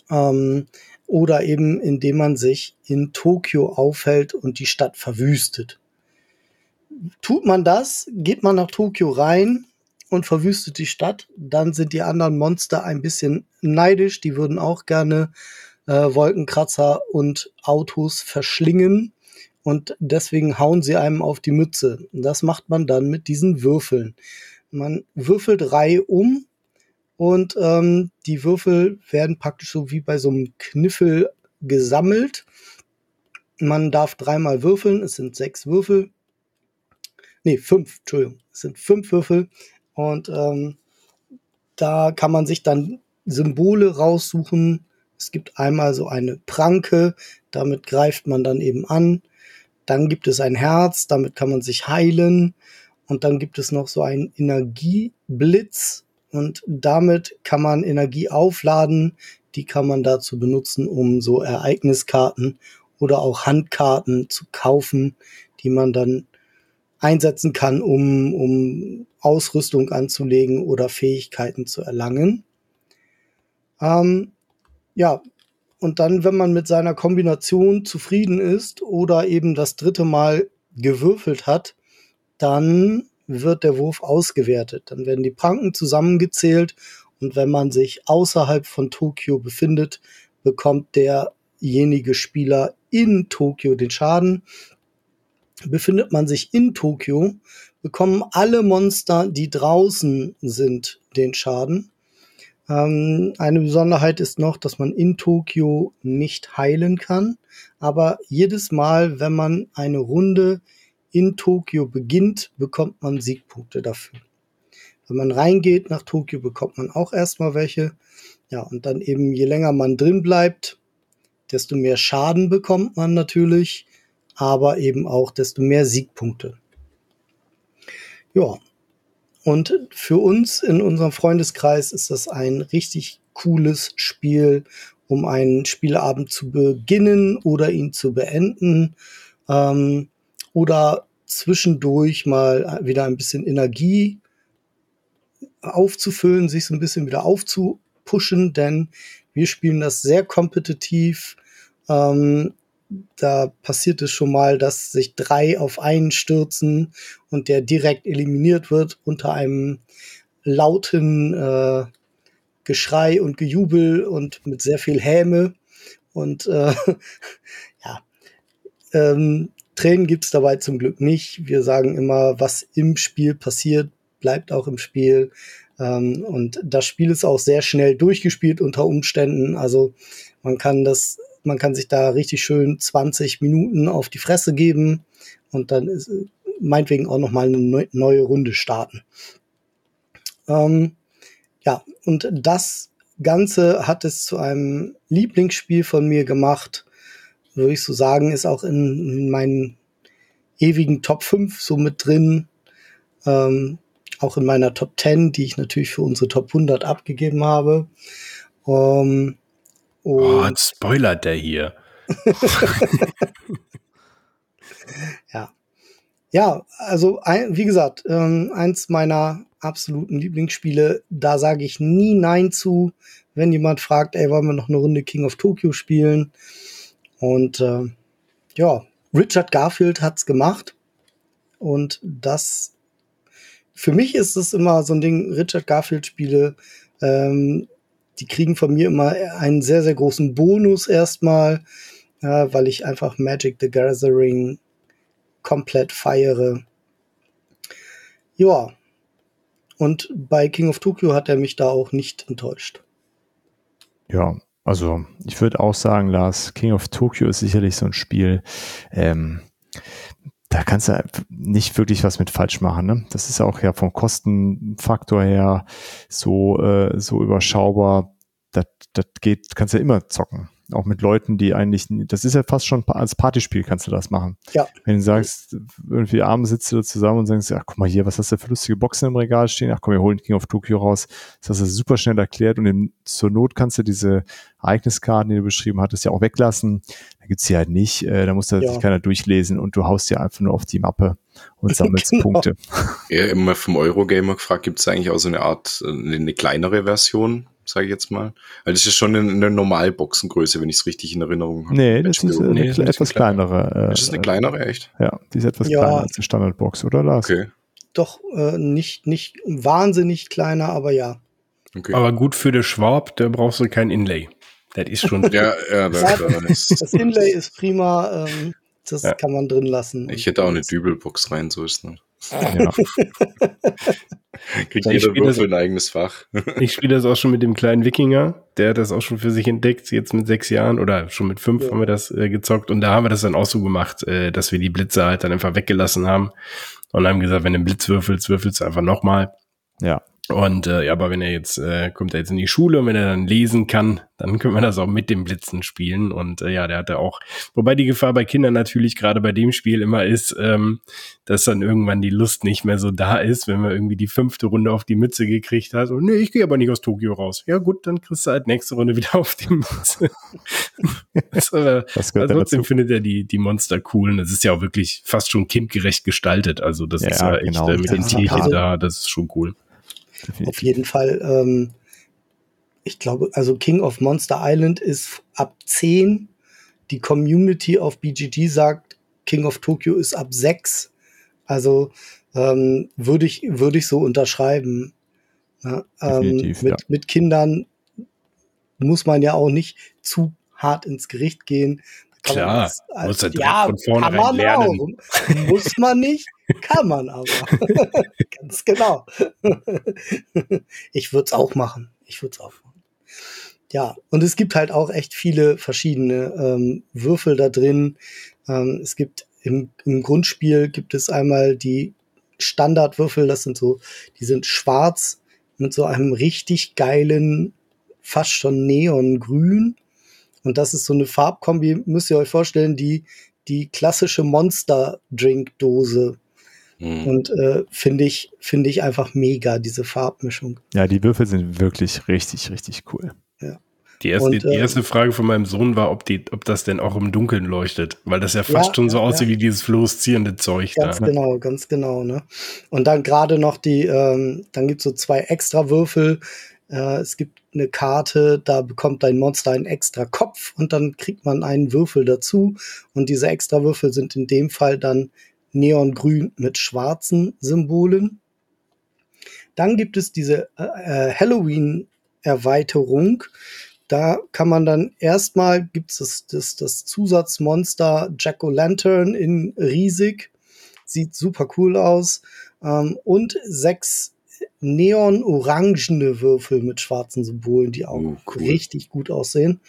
Speaker 4: ähm, oder eben indem man sich in Tokio aufhält und die Stadt verwüstet. Tut man das, geht man nach Tokio rein und verwüstet die Stadt, dann sind die anderen Monster ein bisschen neidisch, die würden auch gerne äh, Wolkenkratzer und Autos verschlingen und deswegen hauen sie einem auf die Mütze. Das macht man dann mit diesen Würfeln. Man würfelt Reihe um und ähm, die Würfel werden praktisch so wie bei so einem Kniffel gesammelt. Man darf dreimal würfeln, es sind sechs Würfel. Nee, fünf, Entschuldigung. Es sind fünf Würfel. Und ähm, da kann man sich dann Symbole raussuchen. Es gibt einmal so eine Pranke, damit greift man dann eben an. Dann gibt es ein Herz, damit kann man sich heilen. Und dann gibt es noch so einen Energieblitz und damit kann man Energie aufladen. Die kann man dazu benutzen, um so Ereigniskarten oder auch Handkarten zu kaufen, die man dann einsetzen kann, um, um Ausrüstung anzulegen oder Fähigkeiten zu erlangen. Ähm, ja, und dann, wenn man mit seiner Kombination zufrieden ist oder eben das dritte Mal gewürfelt hat, dann wird der Wurf ausgewertet. Dann werden die Pranken zusammengezählt und wenn man sich außerhalb von Tokio befindet, bekommt derjenige Spieler in Tokio den Schaden. Befindet man sich in Tokio, bekommen alle Monster, die draußen sind, den Schaden. Ähm, eine Besonderheit ist noch, dass man in Tokio nicht heilen kann, aber jedes Mal, wenn man eine Runde in Tokio beginnt, bekommt man Siegpunkte dafür. Wenn man reingeht nach Tokio, bekommt man auch erstmal welche. Ja, und dann eben, je länger man drin bleibt, desto mehr Schaden bekommt man natürlich, aber eben auch desto mehr Siegpunkte. Ja, und für uns in unserem Freundeskreis ist das ein richtig cooles Spiel, um einen Spielabend zu beginnen oder ihn zu beenden. Ähm, oder zwischendurch mal wieder ein bisschen Energie aufzufüllen, sich so ein bisschen wieder aufzupushen, denn wir spielen das sehr kompetitiv. Ähm, da passiert es schon mal, dass sich drei auf einen stürzen und der direkt eliminiert wird unter einem lauten äh, Geschrei und Gejubel und mit sehr viel Häme. Und äh, ja, ähm, Tränen gibt's dabei zum Glück nicht. Wir sagen immer, was im Spiel passiert, bleibt auch im Spiel. Ähm, und das Spiel ist auch sehr schnell durchgespielt unter Umständen. Also man kann das, man kann sich da richtig schön 20 Minuten auf die Fresse geben und dann ist, meinetwegen auch noch mal eine neue Runde starten. Ähm, ja, und das Ganze hat es zu einem Lieblingsspiel von mir gemacht würde ich so sagen, ist auch in, in meinen ewigen Top 5 so mit drin. Ähm, auch in meiner Top 10, die ich natürlich für unsere Top 100 abgegeben habe. Um,
Speaker 2: oh, spoilert der hier.
Speaker 4: ja. Ja, also ein, wie gesagt, ähm, eins meiner absoluten Lieblingsspiele. Da sage ich nie Nein zu, wenn jemand fragt, ey, wollen wir noch eine Runde King of Tokyo spielen? Und äh, ja, Richard Garfield hat's gemacht. Und das, für mich ist es immer so ein Ding, Richard Garfield-Spiele, ähm, die kriegen von mir immer einen sehr, sehr großen Bonus erstmal, äh, weil ich einfach Magic the Gathering komplett feiere. Ja. Und bei King of Tokyo hat er mich da auch nicht enttäuscht.
Speaker 1: Ja, also ich würde auch sagen, Lars, King of Tokyo ist sicherlich so ein Spiel, ähm, da kannst du nicht wirklich was mit falsch machen. Ne? Das ist auch ja vom Kostenfaktor her so, äh, so überschaubar. Das, das geht, kannst du ja immer zocken. Auch mit Leuten, die eigentlich, das ist ja fast schon als Partyspiel kannst du das machen.
Speaker 4: Ja.
Speaker 1: Wenn du sagst, irgendwie abends sitzt du da zusammen und sagst, ach guck mal hier, was hast du für lustige Boxen im Regal stehen? Ach komm, wir holen King of Tokyo raus. Das hast du super schnell erklärt und in, zur Not kannst du diese Ereigniskarten, die du beschrieben hattest, ja auch weglassen. Da gibt's die halt nicht, äh, da muss da ja. sich keiner durchlesen und du haust ja einfach nur auf die Mappe und sammelst genau. Punkte.
Speaker 3: Ja, immer vom Eurogamer gefragt, gibt's eigentlich auch so eine Art, eine, eine kleinere Version? Sage ich jetzt mal. Weil das ist schon eine, eine Normalboxengröße, wenn ich es richtig in Erinnerung habe.
Speaker 1: Nee, das ist eine nee, etwas kleinere.
Speaker 3: Äh, ist das eine kleinere, echt?
Speaker 1: Ja, die ist etwas ja. kleiner als die Standardbox, oder Lars?
Speaker 3: Okay.
Speaker 4: Doch, äh, nicht, nicht wahnsinnig kleiner, aber ja.
Speaker 2: Okay. Aber gut für den Schwab, da brauchst du kein Inlay. Das ist schon.
Speaker 3: ja, ja, das,
Speaker 4: das Inlay ist prima. Ähm, das ja. kann man drin lassen.
Speaker 3: Ich hätte auch eine Dübelbox rein, so ist es. Ja. Kriegt jeder Würfel ein eigenes Fach.
Speaker 2: ich spiele das auch schon mit dem kleinen Wikinger, der hat das auch schon für sich entdeckt, jetzt mit sechs Jahren oder schon mit fünf ja. haben wir das äh, gezockt und da haben wir das dann auch so gemacht, äh, dass wir die Blitze halt dann einfach weggelassen haben und haben gesagt, wenn du einen Blitz würfelst, würfelst du einfach nochmal.
Speaker 1: Ja.
Speaker 2: Und äh, ja, aber wenn er jetzt, äh, kommt er jetzt in die Schule und wenn er dann lesen kann, dann können wir das auch mit dem Blitzen spielen. Und äh, ja, der hatte auch, wobei die Gefahr bei Kindern natürlich gerade bei dem Spiel immer ist, ähm, dass dann irgendwann die Lust nicht mehr so da ist, wenn man irgendwie die fünfte Runde auf die Mütze gekriegt hat. Und nee, ich gehe aber nicht aus Tokio raus. Ja gut, dann kriegst du halt nächste Runde wieder auf die Mütze. das, aber, das also trotzdem findet er die, die Monster cool. Und das ist ja auch wirklich fast schon kindgerecht gestaltet. Also das ja, ist ja echt genau. äh, mit den Tierchen da, das ist schon cool.
Speaker 4: Definitiv. Auf jeden Fall. Ähm, ich glaube, also King of Monster Island ist ab 10. Die Community auf BGG sagt, King of Tokyo ist ab 6. Also ähm, würde ich, würde ich so unterschreiben. Ja, ähm, mit, ja. mit Kindern muss man ja auch nicht zu hart ins Gericht gehen.
Speaker 2: Klar, das,
Speaker 4: also, ja, von vornherein lernen. Auch. Muss man nicht, kann man aber. Ganz genau. ich würde es auch machen. Ich würde es auch machen. Ja, und es gibt halt auch echt viele verschiedene ähm, Würfel da drin. Ähm, es gibt im, im Grundspiel gibt es einmal die Standardwürfel, das sind so, die sind schwarz mit so einem richtig geilen, fast schon Neongrün. Und das ist so eine Farbkombi, müsst ihr euch vorstellen, die, die klassische Monster-Drink-Dose. Mhm. Und äh, finde ich, finde ich einfach mega, diese Farbmischung.
Speaker 1: Ja, die Würfel sind wirklich richtig, richtig cool.
Speaker 4: Ja.
Speaker 2: Die erste, und, die äh, erste Frage von meinem Sohn war, ob, die, ob das denn auch im Dunkeln leuchtet, weil das ja fast ja, schon so ja, aussieht ja. wie dieses fluoreszierende Zeug.
Speaker 4: Ganz
Speaker 2: da.
Speaker 4: genau, ganz genau. Ne? Und dann gerade noch die, ähm, dann gibt es so zwei extra Würfel. Äh, es gibt eine Karte, da bekommt dein Monster einen extra Kopf und dann kriegt man einen Würfel dazu. Und diese extra Würfel sind in dem Fall dann neongrün mit schwarzen Symbolen. Dann gibt es diese äh, äh Halloween-Erweiterung. Da kann man dann erstmal gibt es das, das, das Zusatzmonster Jack-O-Lantern in riesig. Sieht super cool aus. Ähm, und sechs neon-orangene Würfel mit schwarzen Symbolen, die auch oh, cool. richtig gut aussehen.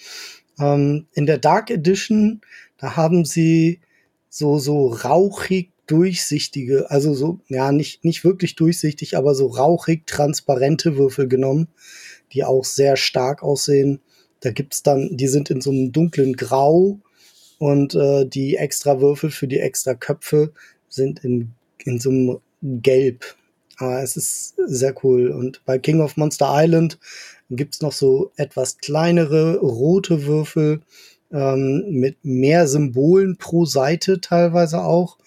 Speaker 4: Ähm, in der Dark Edition, da haben sie so, so rauchig durchsichtige, also so, ja, nicht, nicht wirklich durchsichtig, aber so rauchig transparente Würfel genommen, die auch sehr stark aussehen. Da gibt's dann, die sind in so einem dunklen Grau und äh, die extra Würfel für die extra Köpfe sind in, in so einem Gelb. Es ist sehr cool. Und bei King of Monster Island gibt's noch so etwas kleinere rote Würfel ähm, mit mehr Symbolen pro Seite teilweise auch.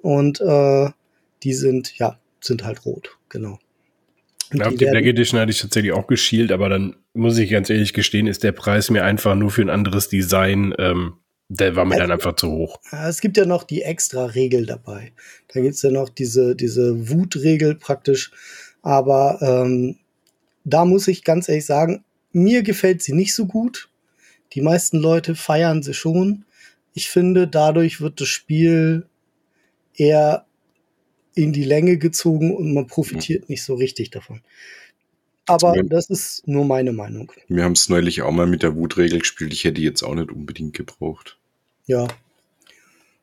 Speaker 4: Und äh, die sind, ja, sind halt rot, genau.
Speaker 2: Und auf die Black Edition hatte ich tatsächlich auch geschielt, aber dann muss ich ganz ehrlich gestehen, ist der Preis mir einfach nur für ein anderes Design, ähm, der war mir also, dann einfach zu hoch.
Speaker 4: Es gibt ja noch die extra Regel dabei. Da gibt's ja noch diese, diese Wutregel praktisch. Aber ähm, da muss ich ganz ehrlich sagen, mir gefällt sie nicht so gut. Die meisten Leute feiern sie schon. Ich finde, dadurch wird das Spiel eher in die Länge gezogen und man profitiert nicht so richtig davon. Aber wir, das ist nur meine Meinung.
Speaker 3: Wir haben es neulich auch mal mit der Wutregel gespielt. Ich hätte die jetzt auch nicht unbedingt gebraucht.
Speaker 4: Ja,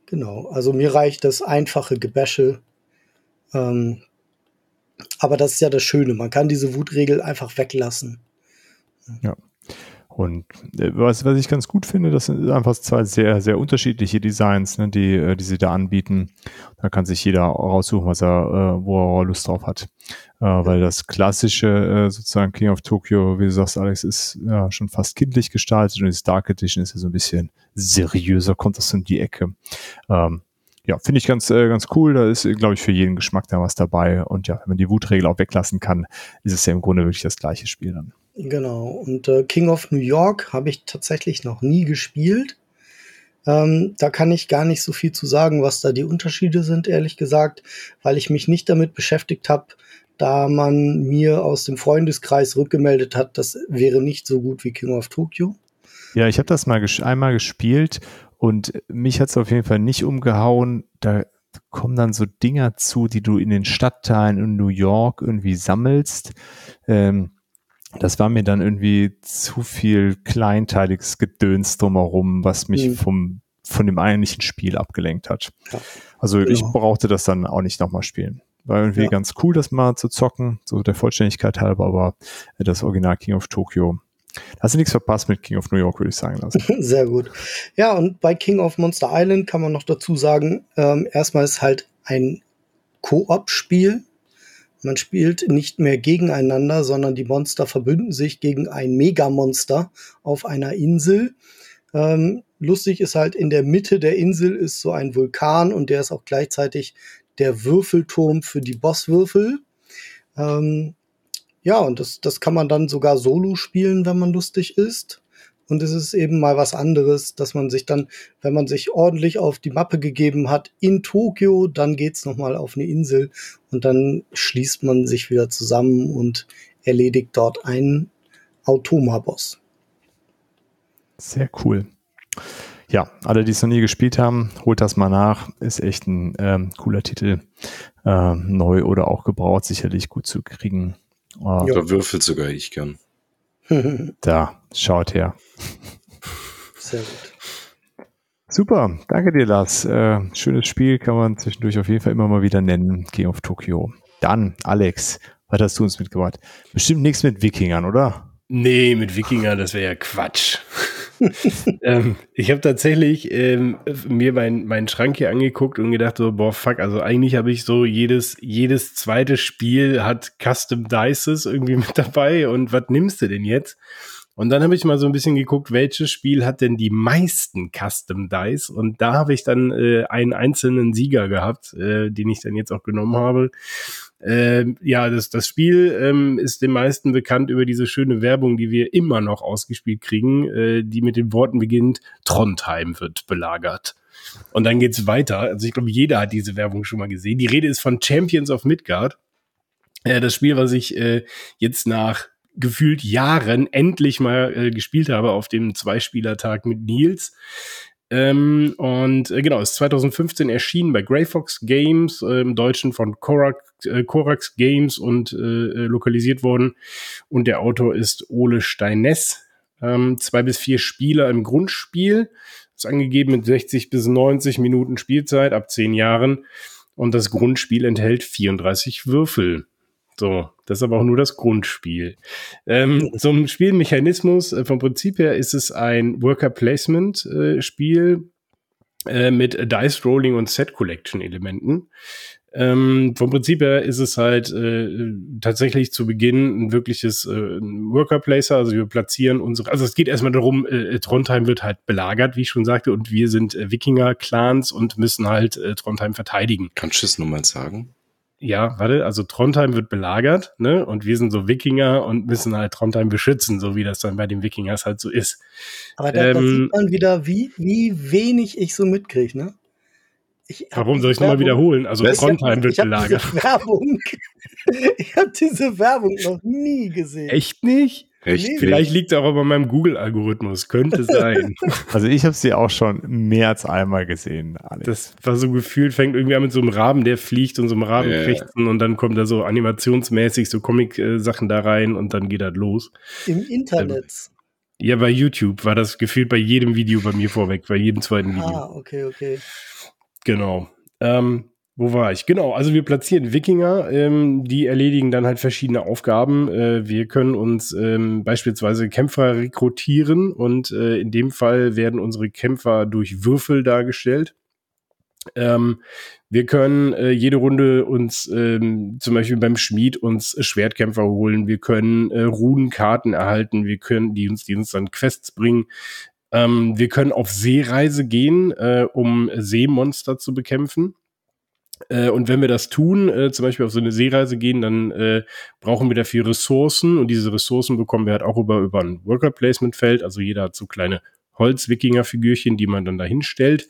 Speaker 4: genau. Also mir reicht das einfache Gebäsche. Ähm, aber das ist ja das Schöne. Man kann diese Wutregel einfach weglassen.
Speaker 1: Ja. Und äh, was, was ich ganz gut finde, das sind einfach zwei sehr, sehr unterschiedliche Designs, ne, die, äh, die sie da anbieten. Da kann sich jeder raussuchen, was er, äh, wo er Lust drauf hat. Weil das klassische, sozusagen King of Tokyo, wie du sagst, Alex, ist ja schon fast kindlich gestaltet und das Dark Edition ist ja so ein bisschen seriöser, kommt das in die Ecke. Ähm, ja, finde ich ganz, ganz cool. Da ist, glaube ich, für jeden Geschmack da was dabei. Und ja, wenn man die Wutregel auch weglassen kann, ist es ja im Grunde wirklich das gleiche Spiel dann.
Speaker 4: Genau. Und äh, King of New York habe ich tatsächlich noch nie gespielt. Ähm, da kann ich gar nicht so viel zu sagen, was da die Unterschiede sind, ehrlich gesagt, weil ich mich nicht damit beschäftigt habe, da man mir aus dem Freundeskreis rückgemeldet hat, das wäre nicht so gut wie King of Tokyo.
Speaker 1: Ja, ich habe das mal ges einmal gespielt und mich hat es auf jeden Fall nicht umgehauen. Da kommen dann so Dinger zu, die du in den Stadtteilen in New York irgendwie sammelst. Ähm, das war mir dann irgendwie zu viel kleinteiliges Gedöns drumherum, was mich mhm. vom, von dem eigentlichen Spiel abgelenkt hat. Ja. Also genau. ich brauchte das dann auch nicht nochmal spielen. War irgendwie ja. ganz cool, das mal zu zocken, so der Vollständigkeit halber, aber das Original King of Tokyo. Da hast du nichts verpasst mit King of New York, würde ich sagen lassen.
Speaker 4: Sehr gut. Ja, und bei King of Monster Island kann man noch dazu sagen, ähm, erstmal ist halt ein Koop-Spiel, man spielt nicht mehr gegeneinander, sondern die Monster verbünden sich gegen ein Megamonster auf einer Insel. Ähm, lustig ist halt, in der Mitte der Insel ist so ein Vulkan und der ist auch gleichzeitig der Würfelturm für die Bosswürfel. Ähm, ja, und das, das kann man dann sogar solo spielen, wenn man lustig ist. Und es ist eben mal was anderes, dass man sich dann, wenn man sich ordentlich auf die Mappe gegeben hat in Tokio, dann geht's nochmal auf eine Insel und dann schließt man sich wieder zusammen und erledigt dort einen Automa-Boss.
Speaker 1: Sehr cool. Ja, alle, die es noch nie gespielt haben, holt das mal nach. Ist echt ein ähm, cooler Titel. Ähm, neu oder auch gebraucht, sicherlich gut zu kriegen.
Speaker 3: Äh, da würfelt sogar ich gern.
Speaker 1: da, schaut her. Sehr gut. Super, danke dir, Lars. Äh, schönes Spiel, kann man zwischendurch auf jeden Fall immer mal wieder nennen. King of Tokyo. Dann, Alex, was hast du uns mitgebracht? Bestimmt nichts mit Wikingern, oder?
Speaker 2: Nee, mit Wikingern, das wäre ja Quatsch. ähm, ich habe tatsächlich ähm, mir meinen mein Schrank hier angeguckt und gedacht so, boah, fuck, also eigentlich habe ich so jedes, jedes zweite Spiel hat Custom Dices irgendwie mit dabei und was nimmst du denn jetzt? Und dann habe ich mal so ein bisschen geguckt, welches Spiel hat denn die meisten Custom Dice? Und da habe ich dann äh, einen einzelnen Sieger gehabt, äh, den ich dann jetzt auch genommen habe. Ähm, ja, das, das Spiel ähm, ist den meisten bekannt über diese schöne Werbung, die wir immer noch ausgespielt kriegen, äh, die mit den Worten beginnt, Trondheim wird belagert. Und dann geht's weiter. Also ich glaube, jeder hat diese Werbung schon mal gesehen. Die Rede ist von Champions of Midgard. Äh, das Spiel, was ich äh, jetzt nach gefühlt Jahren endlich mal äh, gespielt habe auf dem Zweispielertag mit Nils. Ähm, und äh, genau, ist 2015 erschienen bei Grey Fox Games, äh, im Deutschen von Korax, äh, Korax Games und äh, äh, lokalisiert worden. Und der Autor ist Ole Steiness. Ähm, zwei bis vier Spieler im Grundspiel. Ist angegeben mit 60 bis 90 Minuten Spielzeit ab zehn Jahren. Und das Grundspiel enthält 34 Würfel. So, das ist aber auch nur das Grundspiel. Ähm, zum Spielmechanismus, äh, vom Prinzip her ist es ein Worker-Placement-Spiel äh, äh, mit Dice Rolling und Set Collection Elementen. Ähm, vom Prinzip her ist es halt äh, tatsächlich zu Beginn ein wirkliches äh, Worker Placer, also wir platzieren unsere, also es geht erstmal darum, äh, Trondheim wird halt belagert, wie ich schon sagte, und wir sind äh, Wikinger-Clans und müssen halt äh, Trondheim verteidigen.
Speaker 3: Kannst du es nochmal sagen?
Speaker 2: Ja, warte, also Trondheim wird belagert, ne? Und wir sind so Wikinger und müssen halt Trondheim beschützen, so wie das dann bei den Wikingers halt so ist.
Speaker 4: Aber da, ähm, da sieht man wieder, wie, wie wenig ich so mitkriege, ne?
Speaker 2: Warum soll ich nochmal wiederholen? Also Trondheim wird ich belagert.
Speaker 4: Werbung, ich habe diese Werbung noch nie gesehen.
Speaker 2: Echt nicht? Echt? Nee, Vielleicht liegt es auch bei meinem Google-Algorithmus. Könnte sein.
Speaker 1: Also ich habe sie auch schon mehr als einmal gesehen.
Speaker 2: Alex. Das war so gefühlt, fängt irgendwie an mit so einem Raben, der fliegt und so einem Raben yeah. kriechzen und dann kommt da so animationsmäßig so Comic-Sachen da rein und dann geht das los.
Speaker 4: Im Internet.
Speaker 2: Ja, bei YouTube war das gefühlt bei jedem Video bei mir vorweg, bei jedem zweiten Video.
Speaker 4: Ah, okay, okay.
Speaker 2: Genau. Ähm, wo war ich? Genau, also wir platzieren Wikinger, ähm, die erledigen dann halt verschiedene Aufgaben. Äh, wir können uns ähm, beispielsweise Kämpfer rekrutieren und äh, in dem Fall werden unsere Kämpfer durch Würfel dargestellt. Ähm, wir können äh, jede Runde uns ähm, zum Beispiel beim Schmied uns Schwertkämpfer holen. Wir können äh, Runenkarten erhalten. Wir können die uns, die uns dann Quests bringen. Ähm, wir können auf Seereise gehen, äh, um Seemonster zu bekämpfen. Äh, und wenn wir das tun, äh, zum Beispiel auf so eine Seereise gehen, dann äh, brauchen wir dafür Ressourcen und diese Ressourcen bekommen wir halt auch über, über ein Worker Placement Feld. Also jeder hat so kleine Holz-Wikinger-Figürchen, die man dann dahin stellt.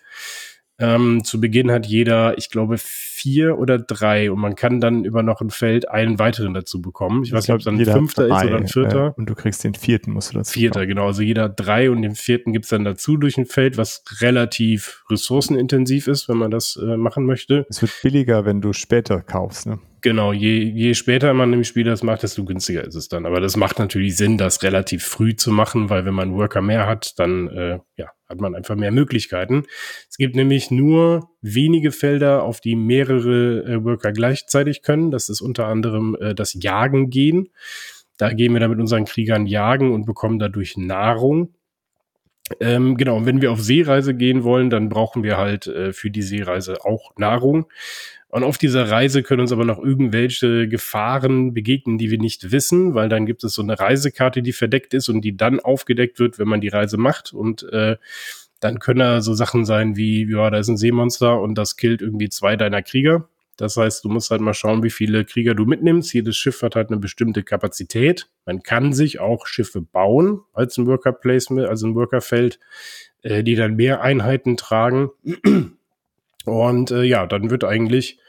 Speaker 2: Ähm, zu Beginn hat jeder, ich glaube, vier oder drei und man kann dann über noch ein Feld einen weiteren dazu bekommen. Ich, ich weiß nicht, ob es dann ein fünfter drei, ist oder ein vierter.
Speaker 1: Äh, und du kriegst den vierten, musst du dazu
Speaker 2: Vierter, bekommen. genau. Also jeder drei und den vierten gibt's dann dazu durch ein Feld, was relativ ressourcenintensiv ist, wenn man das äh, machen möchte.
Speaker 1: Es wird billiger, wenn du später kaufst, ne?
Speaker 2: Genau, je, je später man im Spiel das macht, desto günstiger ist es dann. Aber das macht natürlich Sinn, das relativ früh zu machen, weil wenn man Worker mehr hat, dann äh, ja, hat man einfach mehr Möglichkeiten. Es gibt nämlich nur wenige Felder, auf die mehrere äh, Worker gleichzeitig können. Das ist unter anderem äh, das Jagen gehen. Da gehen wir dann mit unseren Kriegern jagen und bekommen dadurch Nahrung. Ähm, genau, und wenn wir auf Seereise gehen wollen, dann brauchen wir halt äh, für die Seereise auch Nahrung. Und auf dieser Reise können uns aber noch irgendwelche Gefahren begegnen, die wir nicht wissen, weil dann gibt es so eine Reisekarte, die verdeckt ist und die dann aufgedeckt wird, wenn man die Reise macht. Und äh, dann können da so Sachen sein wie, ja, da ist ein Seemonster und das killt irgendwie zwei deiner Krieger. Das heißt, du musst halt mal schauen, wie viele Krieger du mitnimmst. Jedes Schiff hat halt eine bestimmte Kapazität. Man kann sich auch Schiffe bauen als ein Worker Placement, also ein Workerfeld, äh, die dann mehr Einheiten tragen. Und äh, ja, dann wird eigentlich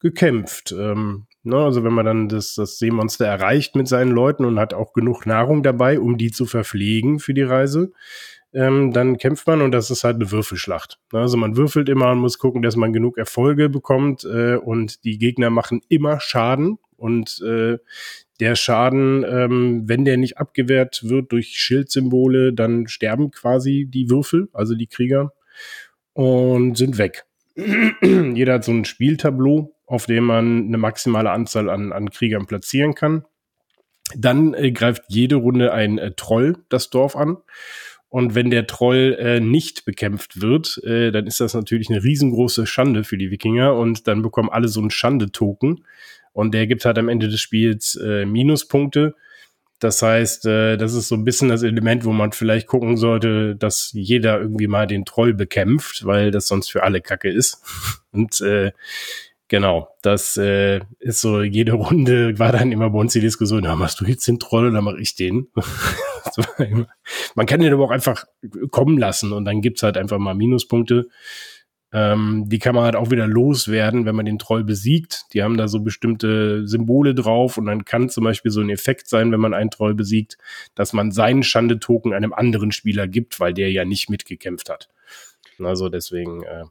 Speaker 2: gekämpft. Ähm, ne? Also wenn man dann das, das Seemonster erreicht mit seinen Leuten und hat auch genug Nahrung dabei, um die zu verpflegen für die Reise, ähm, dann kämpft man und das ist halt eine Würfelschlacht. Ne? Also man würfelt immer und muss gucken, dass man genug Erfolge bekommt äh, und die Gegner machen immer Schaden und äh, der Schaden, ähm, wenn der nicht abgewehrt wird durch Schildsymbole, dann sterben quasi die Würfel, also die Krieger, und sind weg. Jeder hat so ein Spieltableau, auf dem man eine maximale Anzahl an, an Kriegern platzieren kann. Dann äh, greift jede Runde ein äh, Troll das Dorf an. Und wenn der Troll äh, nicht bekämpft wird, äh, dann ist das natürlich eine riesengroße Schande für die Wikinger und dann bekommen alle so einen Schande-Token. Und der gibt halt am Ende des Spiels äh, Minuspunkte. Das heißt, äh, das ist so ein bisschen das Element, wo man vielleicht gucken sollte, dass jeder irgendwie mal den Troll bekämpft, weil das sonst für alle Kacke ist. Und äh, genau, das äh, ist so, jede Runde war dann immer bei uns die Diskussion, ja, machst du jetzt den Troll oder mache ich den? man kann den aber auch einfach kommen lassen und dann gibt's halt einfach mal Minuspunkte. Ähm, die kann man halt auch wieder loswerden, wenn man den Troll besiegt. Die haben da so bestimmte Symbole drauf und dann kann zum Beispiel so ein Effekt sein, wenn man einen Troll besiegt, dass man seinen Schande-Token einem anderen Spieler gibt, weil der ja nicht mitgekämpft hat. Also deswegen, äh,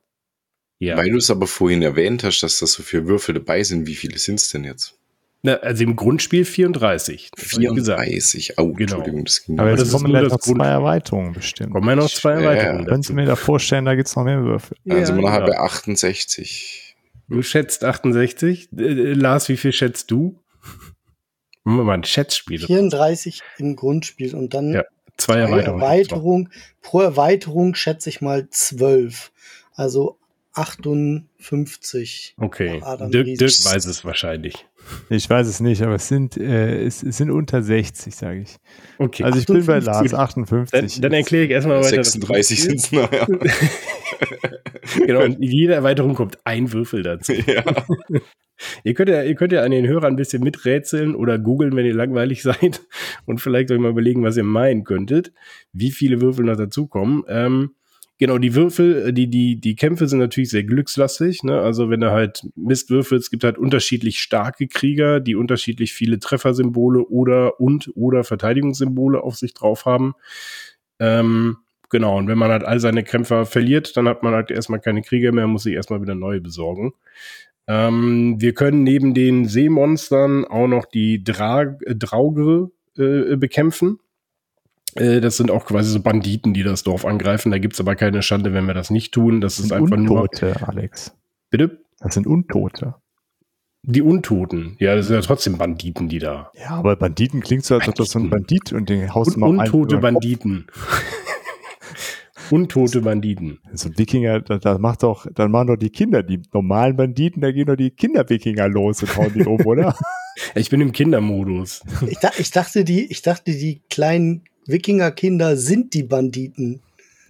Speaker 3: ja. Weil du es aber vorhin erwähnt hast, dass da so viele Würfel dabei sind, wie viele sind es denn jetzt?
Speaker 2: Na, also im Grundspiel 34.
Speaker 3: 34, oh,
Speaker 1: genau. Entschuldigung. Das ging Aber jetzt kommen ja noch zwei Erweiterungen bestimmt.
Speaker 2: Kommen ja noch zwei Erweiterungen.
Speaker 1: Können Sie mir da vorstellen, da gibt es noch mehr Würfel?
Speaker 3: Ja, also man genau. hat bei 68.
Speaker 2: Du schätzt 68. Äh, äh, Lars, wie viel schätzt du? Machen wir mal ein Schätzspiel.
Speaker 4: 34 im Grundspiel und dann
Speaker 2: ja, zwei Erweiterungen.
Speaker 4: Erweiterung, pro Erweiterung schätze ich mal 12. Also 58.
Speaker 2: Okay. Dirk, Dirk weiß es wahrscheinlich.
Speaker 1: Ich weiß es nicht, aber es sind, äh, es, es sind unter 60, sage ich.
Speaker 2: Okay.
Speaker 1: Also ich 58. bin bei Lars 58.
Speaker 2: Dann, dann erkläre ich erstmal weiter.
Speaker 3: 36 sind es noch, ja.
Speaker 2: genau, und in jeder Erweiterung kommt ein Würfel dazu. Ja. ihr, könnt ja, ihr könnt ja an den Hörer ein bisschen miträtseln oder googeln, wenn ihr langweilig seid und vielleicht euch mal überlegen, was ihr meinen könntet, wie viele Würfel noch dazukommen. Ähm, Genau, die Würfel, äh, die, die, die Kämpfe sind natürlich sehr glückslastig. Ne? Also wenn du halt Mist würfelst, es gibt halt unterschiedlich starke Krieger, die unterschiedlich viele Treffersymbole oder und oder Verteidigungssymbole auf sich drauf haben. Ähm, genau, und wenn man halt all seine Kämpfer verliert, dann hat man halt erstmal keine Krieger mehr, muss sich erstmal wieder neue besorgen. Ähm, wir können neben den Seemonstern auch noch die Dra äh, äh, bekämpfen. Äh, das sind auch quasi so Banditen, die das Dorf angreifen. Da gibt's aber keine Schande, wenn wir das nicht tun. Das ist einfach
Speaker 1: Untote, nur. Alex.
Speaker 2: Bitte?
Speaker 1: Das sind Untote.
Speaker 2: Die Untoten. Ja, das sind ja trotzdem Banditen, die da.
Speaker 1: Ja, aber Banditen klingt so, als ob das so ein Bandit und den haust
Speaker 2: Un mal Untote Banditen. Untote Banditen.
Speaker 1: So ein Wikinger, da, da macht doch, dann machen doch die Kinder, die normalen Banditen, da gehen doch die Kinder-Wikinger los und hauen die um, oder?
Speaker 2: Ich bin im Kindermodus.
Speaker 4: Ich, da, ich, dachte, die, ich dachte, die kleinen Wikinger-Kinder sind die Banditen.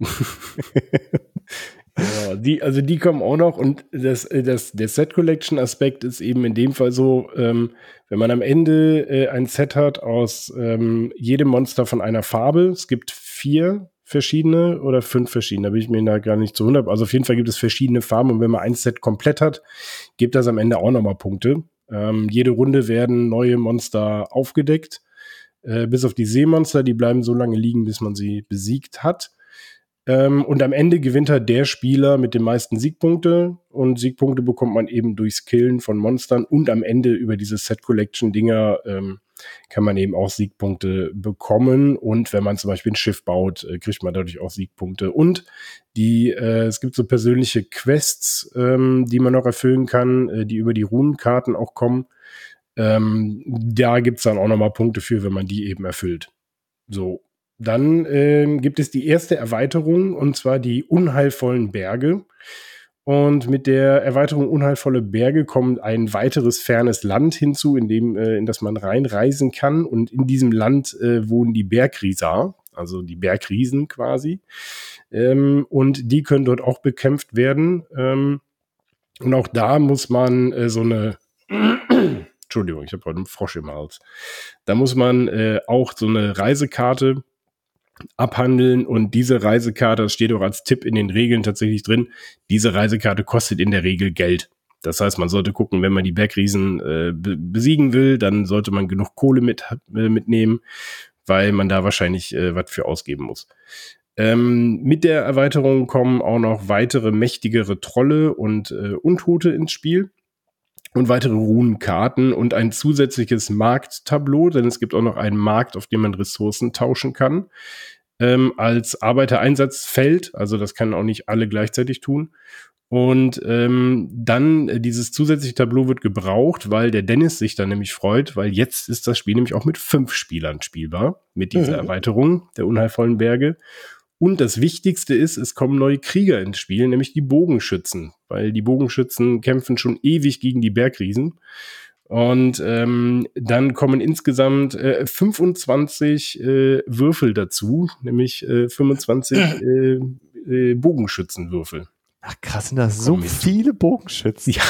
Speaker 2: ja, die, also die kommen auch noch und das, das, der Set-Collection-Aspekt ist eben in dem Fall so, ähm, wenn man am Ende äh, ein Set hat aus ähm, jedem Monster von einer Farbe, es gibt vier verschiedene oder fünf verschiedene, da bin ich mir da gar nicht zu 100, also auf jeden Fall gibt es verschiedene Farben und wenn man ein Set komplett hat, gibt das am Ende auch nochmal Punkte. Ähm, jede Runde werden neue Monster aufgedeckt, äh, bis auf die Seemonster, die bleiben so lange liegen, bis man sie besiegt hat. Ähm, und am Ende gewinnt halt der Spieler mit den meisten Siegpunkte. Und Siegpunkte bekommt man eben durchs Killen von Monstern. Und am Ende über diese Set Collection Dinger ähm, kann man eben auch Siegpunkte bekommen. Und wenn man zum Beispiel ein Schiff baut, äh, kriegt man dadurch auch Siegpunkte. Und die, äh, es gibt so persönliche Quests, ähm, die man noch erfüllen kann, äh, die über die Runenkarten auch kommen. Ähm, da gibt's dann auch nochmal Punkte für, wenn man die eben erfüllt. So, dann äh, gibt es die erste Erweiterung und zwar die unheilvollen Berge. Und mit der Erweiterung unheilvolle Berge kommt ein weiteres fernes Land hinzu, in dem äh, in das man reinreisen kann. Und in diesem Land äh, wohnen die Bergrieser, also die Bergriesen quasi. Ähm, und die können dort auch bekämpft werden. Ähm, und auch da muss man äh, so eine Entschuldigung, ich habe heute einen Frosch im Hals. Da muss man äh, auch so eine Reisekarte abhandeln und diese Reisekarte, das steht auch als Tipp in den Regeln tatsächlich drin, diese Reisekarte kostet in der Regel Geld. Das heißt, man sollte gucken, wenn man die Bergriesen äh, besiegen will, dann sollte man genug Kohle mit, äh, mitnehmen, weil man da wahrscheinlich äh, was für ausgeben muss. Ähm, mit der Erweiterung kommen auch noch weitere mächtigere Trolle und äh, Untote ins Spiel und weitere Runenkarten und ein zusätzliches Markttableau, denn es gibt auch noch einen Markt, auf dem man Ressourcen tauschen kann. Ähm, als Arbeitereinsatzfeld, also das kann auch nicht alle gleichzeitig tun. Und ähm, dann äh, dieses zusätzliche Tableau wird gebraucht, weil der Dennis sich dann nämlich freut, weil jetzt ist das Spiel nämlich auch mit fünf Spielern spielbar, mit dieser mhm. Erweiterung der unheilvollen Berge. Und das Wichtigste ist, es kommen neue Krieger ins Spiel, nämlich die Bogenschützen, weil die Bogenschützen kämpfen schon ewig gegen die Bergriesen. Und ähm, dann kommen insgesamt äh, 25 äh, Würfel dazu, nämlich äh, 25 äh, äh, Bogenschützenwürfel.
Speaker 1: Ach krass, sind das so viele Bogenschützen?
Speaker 2: Ja.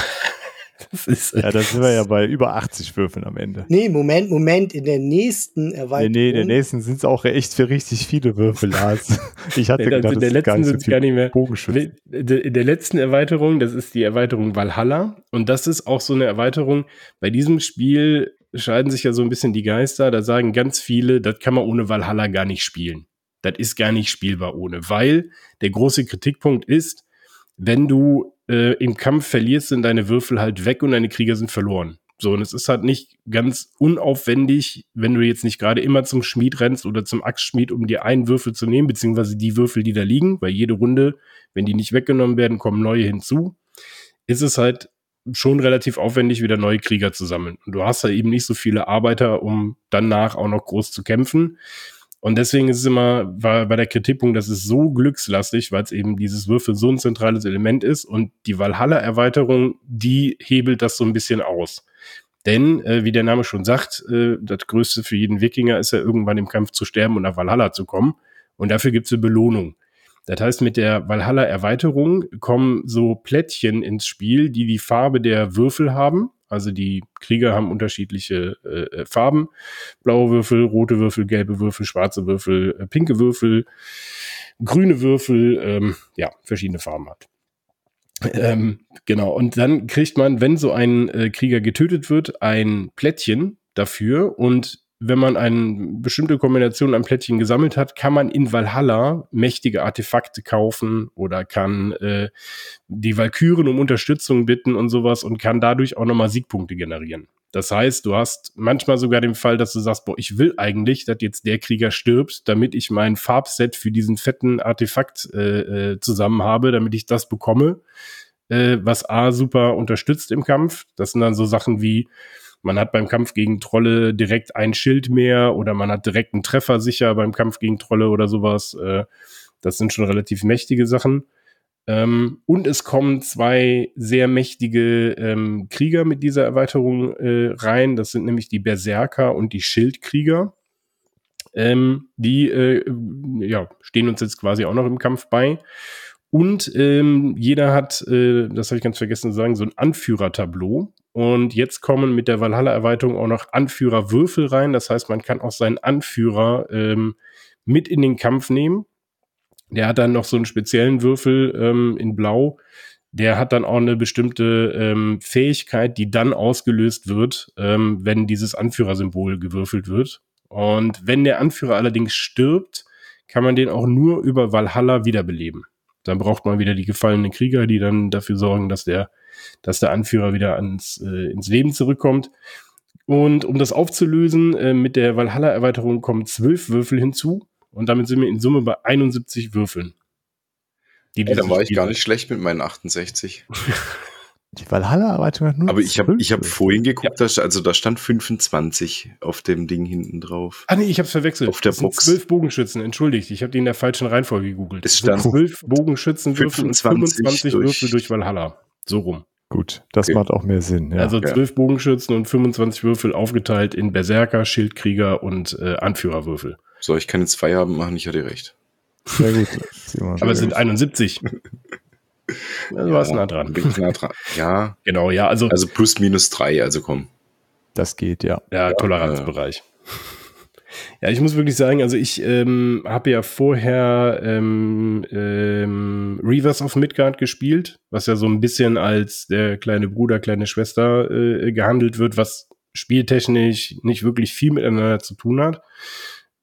Speaker 1: Das ist, ja, da sind wir ja bei über 80 Würfeln am Ende.
Speaker 4: Nee, Moment, Moment, in der nächsten Erweiterung.
Speaker 1: Nee, nee, in der nächsten sind es auch echt für richtig viele Würfel, Lars.
Speaker 2: Ich hatte nee, gedacht, in der letzten sind es gar nicht mehr. In der letzten Erweiterung, das ist die Erweiterung Valhalla. Und das ist auch so eine Erweiterung. Bei diesem Spiel scheiden sich ja so ein bisschen die Geister. Da sagen ganz viele, das kann man ohne Valhalla gar nicht spielen. Das ist gar nicht spielbar ohne, weil der große Kritikpunkt ist, wenn du äh, im Kampf verlierst, sind deine Würfel halt weg und deine Krieger sind verloren. So, und es ist halt nicht ganz unaufwendig, wenn du jetzt nicht gerade immer zum Schmied rennst oder zum Axtschmied, um dir einen Würfel zu nehmen, beziehungsweise die Würfel, die da liegen, weil jede Runde, wenn die nicht weggenommen werden, kommen neue hinzu, ist es halt schon relativ aufwendig, wieder neue Krieger zu sammeln. Und du hast ja eben nicht so viele Arbeiter, um danach auch noch groß zu kämpfen. Und deswegen ist es immer, war bei der Kritikpunkt, das ist so glückslastig, weil es eben dieses Würfel so ein zentrales Element ist und die Valhalla-Erweiterung, die hebelt das so ein bisschen aus. Denn, äh, wie der Name schon sagt, äh, das Größte für jeden Wikinger ist ja irgendwann im Kampf zu sterben und nach Valhalla zu kommen. Und dafür gibt es eine Belohnung. Das heißt, mit der Valhalla-Erweiterung kommen so Plättchen ins Spiel, die die Farbe der Würfel haben. Also die Krieger haben unterschiedliche äh, äh, Farben. Blaue Würfel, rote Würfel, gelbe Würfel, schwarze Würfel, äh, pinke Würfel, grüne Würfel, ähm, ja, verschiedene Farben hat. Ähm, genau, und dann kriegt man, wenn so ein äh, Krieger getötet wird, ein Plättchen dafür und wenn man eine bestimmte Kombination an Plättchen gesammelt hat, kann man in Valhalla mächtige Artefakte kaufen oder kann äh, die Valkyren um Unterstützung bitten und sowas und kann dadurch auch nochmal Siegpunkte generieren. Das heißt, du hast manchmal sogar den Fall, dass du sagst, boah, ich will eigentlich, dass jetzt der Krieger stirbt, damit ich mein Farbset für diesen fetten Artefakt äh, äh, zusammen habe, damit ich das bekomme. äh, was A super unterstützt im Kampf. Das sind dann so Sachen wie, man hat beim Kampf gegen Trolle direkt ein Schild mehr oder man hat direkt einen Treffer sicher beim Kampf gegen Trolle oder sowas. Äh, das sind schon relativ mächtige Sachen. Ähm, und es kommen zwei sehr mächtige ähm, Krieger mit dieser Erweiterung äh, rein. Das sind nämlich die Berserker und die Schildkrieger. Ähm, die äh, ja, stehen uns jetzt quasi auch noch im Kampf bei. Und ähm, jeder hat, äh, das habe ich ganz vergessen zu sagen, so ein Anführertableau. Und jetzt kommen mit der Valhalla-Erweiterung auch noch Anführerwürfel rein. Das heißt, man kann auch seinen Anführer ähm, mit in den Kampf nehmen. Der hat dann noch so einen speziellen Würfel ähm, in Blau. Der hat dann auch eine bestimmte ähm, Fähigkeit, die dann ausgelöst wird, ähm, wenn dieses Anführersymbol gewürfelt wird. Und wenn der Anführer allerdings stirbt, kann man den auch nur über Valhalla wiederbeleben. Dann braucht man wieder die gefallenen Krieger, die dann dafür sorgen, dass der, dass der Anführer wieder ans, äh, ins Leben zurückkommt. Und um das aufzulösen, äh, mit der Valhalla-Erweiterung kommen zwölf Würfel hinzu. Und damit sind wir in Summe bei 71 Würfeln.
Speaker 3: Die ja, dann war ich gar nicht schlecht mit meinen 68.
Speaker 1: Die Valhalla-Erweiterung hat
Speaker 3: nur. Aber ich habe ich hab vorhin geguckt, ja. da, also da stand 25 auf dem Ding hinten drauf.
Speaker 2: Ah nee, ich habe verwechselt.
Speaker 3: Auf der das Box.
Speaker 2: Zwölf Bogenschützen, entschuldigt. Ich habe die in der falschen Reihenfolge gegoogelt.
Speaker 3: Es stand
Speaker 2: zwölf Bogenschützen 25, 25 durch, Würfel durch Valhalla. So rum.
Speaker 1: Gut, das okay. macht auch mehr Sinn.
Speaker 2: Ja. Also zwölf ja. Bogenschützen und 25 Würfel aufgeteilt in Berserker, Schildkrieger und äh, Anführerwürfel.
Speaker 3: So, ich kann jetzt Feierabend machen, ich hatte recht.
Speaker 1: Sehr gut.
Speaker 2: Aber es sind 71.
Speaker 3: Also ja, warst nah dran. Bin nah dran. Ja.
Speaker 2: Genau, ja. Also,
Speaker 3: also plus minus drei, also komm.
Speaker 1: Das geht, ja.
Speaker 2: Ja, Toleranzbereich. Ja, ich muss wirklich sagen, also ich ähm, habe ja vorher ähm, ähm, Reavers of Midgard gespielt, was ja so ein bisschen als der kleine Bruder, kleine Schwester äh, gehandelt wird, was spieltechnisch nicht wirklich viel miteinander zu tun hat.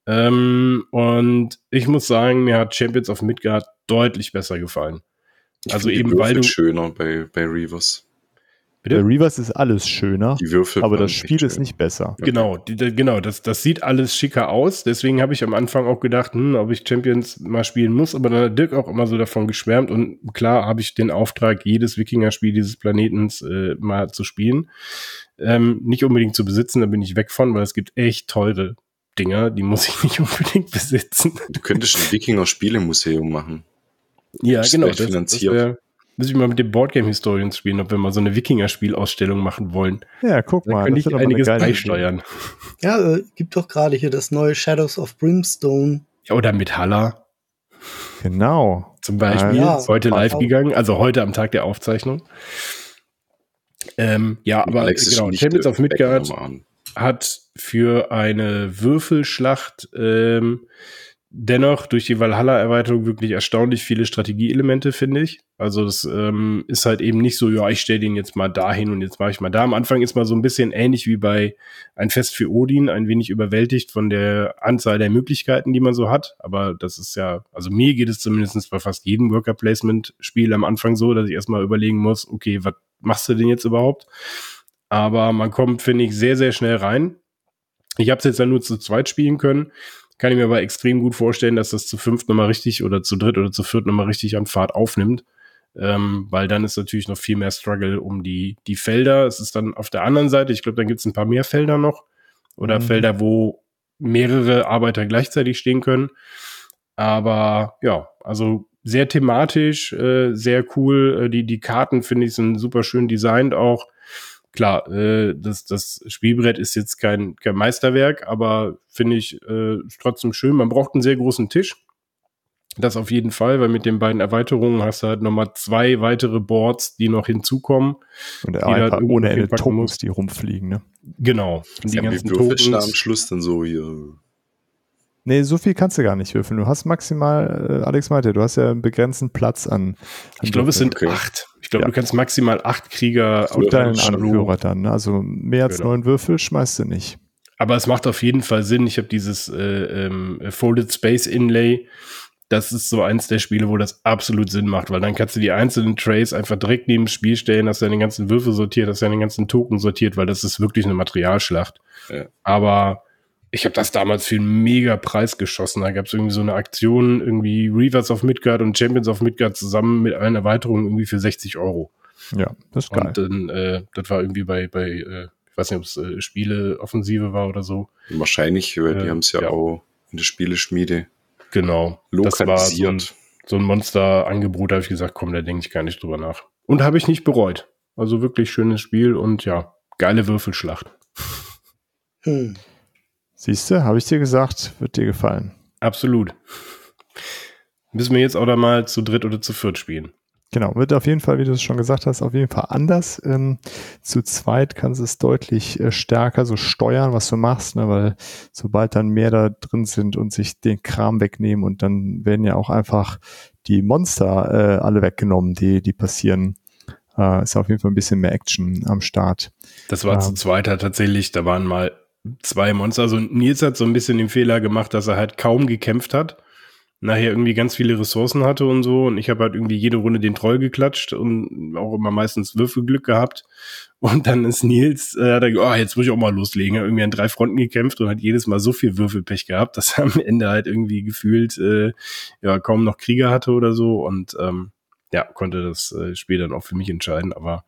Speaker 2: Ähm, und ich muss sagen, mir hat Champions of Midgard deutlich besser gefallen.
Speaker 3: Ich also eben weil du schöner bei, bei Reavers.
Speaker 1: Bitte? Bei Reavers ist alles schöner,
Speaker 3: die Würfel
Speaker 1: aber das Spiel ist nicht besser.
Speaker 2: Genau, die, genau, das, das sieht alles schicker aus. Deswegen habe ich am Anfang auch gedacht, hm, ob ich Champions mal spielen muss. Aber dann hat Dirk auch immer so davon geschwärmt. Und klar habe ich den Auftrag, jedes Wikinger-Spiel dieses Planetens äh, mal zu spielen. Ähm, nicht unbedingt zu besitzen, da bin ich weg von, weil es gibt echt teure Dinger, die muss ich nicht unbedingt besitzen.
Speaker 3: Du könntest ein Wikinger-Spielemuseum machen.
Speaker 2: Ja, das genau. Das, finanziert. Das muss ich mal mit den Boardgame Historians spielen, ob wir mal so eine Wikinger-Spielausstellung machen wollen.
Speaker 1: Ja, guck mal.
Speaker 2: Dann könnte ich einiges beisteuern.
Speaker 4: Ja, äh, gibt doch gerade hier das neue Shadows of Brimstone.
Speaker 2: Ja, oder mit Halla.
Speaker 1: Genau.
Speaker 2: Zum Beispiel. Ja, ist heute live gegangen, also heute am Tag der Aufzeichnung. Ähm, ja, aber
Speaker 3: Alex
Speaker 2: genau,
Speaker 3: Champions
Speaker 2: of Midgard hat für eine Würfelschlacht ähm, dennoch durch die Valhalla-Erweiterung wirklich erstaunlich viele Strategieelemente, finde ich. Also das ähm, ist halt eben nicht so, ja, ich stelle den jetzt mal dahin und jetzt mache ich mal da. Am Anfang ist mal so ein bisschen ähnlich wie bei Ein Fest für Odin, ein wenig überwältigt von der Anzahl der Möglichkeiten, die man so hat. Aber das ist ja, also mir geht es zumindest bei fast jedem Worker-Placement-Spiel am Anfang so, dass ich erstmal überlegen muss, okay, was machst du denn jetzt überhaupt? Aber man kommt, finde ich, sehr, sehr schnell rein. Ich habe es jetzt ja nur zu zweit spielen können. Kann ich mir aber extrem gut vorstellen, dass das zu fünft nochmal richtig oder zu dritt oder zu viert nochmal richtig an Fahrt aufnimmt. Ähm, weil dann ist natürlich noch viel mehr Struggle um die, die Felder. Es ist dann auf der anderen Seite, ich glaube, dann gibt es ein paar mehr Felder noch. Oder mhm. Felder, wo mehrere Arbeiter gleichzeitig stehen können. Aber ja, also sehr thematisch, äh, sehr cool. Äh, die, die Karten, finde ich, sind super schön designt auch klar, äh, das, das Spielbrett ist jetzt kein, kein Meisterwerk, aber finde ich äh, trotzdem schön. Man braucht einen sehr großen Tisch. Das auf jeden Fall, weil mit den beiden Erweiterungen hast du halt nochmal zwei weitere Boards, die noch hinzukommen.
Speaker 1: Und der halt ohne Ende Tokens, muss. die rumfliegen, ne?
Speaker 2: Genau.
Speaker 3: Und die ganzen Tokens. am Schluss dann so hier.
Speaker 1: Nee, so viel kannst du gar nicht würfeln. Du hast maximal, äh, Alex meinte, du hast ja einen begrenzten Platz an. an
Speaker 2: ich glaube, es sind okay. acht. Ich glaube, ja. du kannst maximal acht Krieger
Speaker 1: auf deinen Anführer dann. Ne? Also mehr als genau. neun Würfel schmeißt du nicht.
Speaker 2: Aber es macht auf jeden Fall Sinn. Ich habe dieses äh, ähm, Folded Space Inlay. Das ist so eins der Spiele, wo das absolut Sinn macht, weil dann kannst du die einzelnen Trays einfach direkt neben das Spiel stellen, hast deine ganzen Würfel sortiert, hast deine ganzen Token sortiert, weil das ist wirklich eine Materialschlacht. Ja. Aber ich habe das damals für einen mega Preis geschossen. Da gab es irgendwie so eine Aktion, irgendwie Reavers of Midgard und Champions of Midgard zusammen mit allen Erweiterungen irgendwie für 60 Euro.
Speaker 1: Ja, das ist geil.
Speaker 2: Und dann, äh, das war irgendwie bei, bei äh, ich weiß nicht, ob es äh, Spieleoffensive war oder so.
Speaker 3: Wahrscheinlich, weil die haben es ja, ja, auch in der Spieleschmiede
Speaker 2: genau. lokalisiert. Das war so ein, so ein Monster-Angebot, da habe ich gesagt, komm, da denke ich gar nicht drüber nach. Und habe ich nicht bereut. Also wirklich schönes Spiel und ja, geile Würfelschlacht.
Speaker 1: Hm. Siehst du, habe ich dir gesagt, wird dir gefallen.
Speaker 2: Absolut. Müssen wir jetzt auch da mal zu dritt oder zu viert spielen.
Speaker 1: Genau, wird auf jeden Fall, wie du es schon gesagt hast, auf jeden Fall anders. Ähm, zu zweit kannst du es deutlich äh, stärker so steuern, was du machst, ne, weil sobald dann mehr da drin sind und sich den Kram wegnehmen und dann werden ja auch einfach die Monster äh, alle weggenommen, die, die passieren. Äh, ist auf jeden Fall ein bisschen mehr Action am Start.
Speaker 2: Das war ähm, zu zweit tatsächlich, da waren mal zwei Monster. Also Nils hat so ein bisschen den Fehler gemacht, dass er halt kaum gekämpft hat. Nachher irgendwie ganz viele Ressourcen hatte und so. Und ich habe halt irgendwie jede Runde den Troll geklatscht und auch immer meistens Würfelglück gehabt. Und dann ist Nils, äh, hat er, oh, jetzt muss ich auch mal loslegen. Er hat irgendwie an drei Fronten gekämpft und hat jedes Mal so viel Würfelpech gehabt, dass er am Ende halt irgendwie gefühlt äh, ja kaum noch Krieger hatte oder so. Und ähm, ja, konnte das äh, Spiel dann auch für mich entscheiden. Aber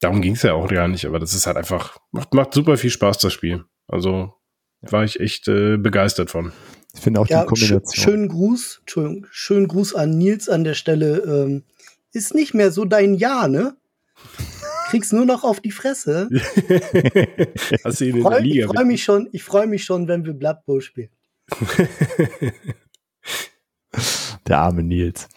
Speaker 2: darum ging es ja auch gar nicht, aber das ist halt einfach, macht, macht super viel Spaß, das Spiel. Also war ich echt äh, begeistert von.
Speaker 1: Ich finde auch ja, die Kombination.
Speaker 4: Sch schönen Gruß, Entschuldigung, schönen Gruß an Nils an der Stelle. Ähm, ist nicht mehr so dein Jahr, ne? Kriegst nur noch auf die Fresse. Hast du ihn in freu, der Liga ich freue mich schon, ich freue mich schon, wenn wir Blood Bowl spielen.
Speaker 1: der arme Nils.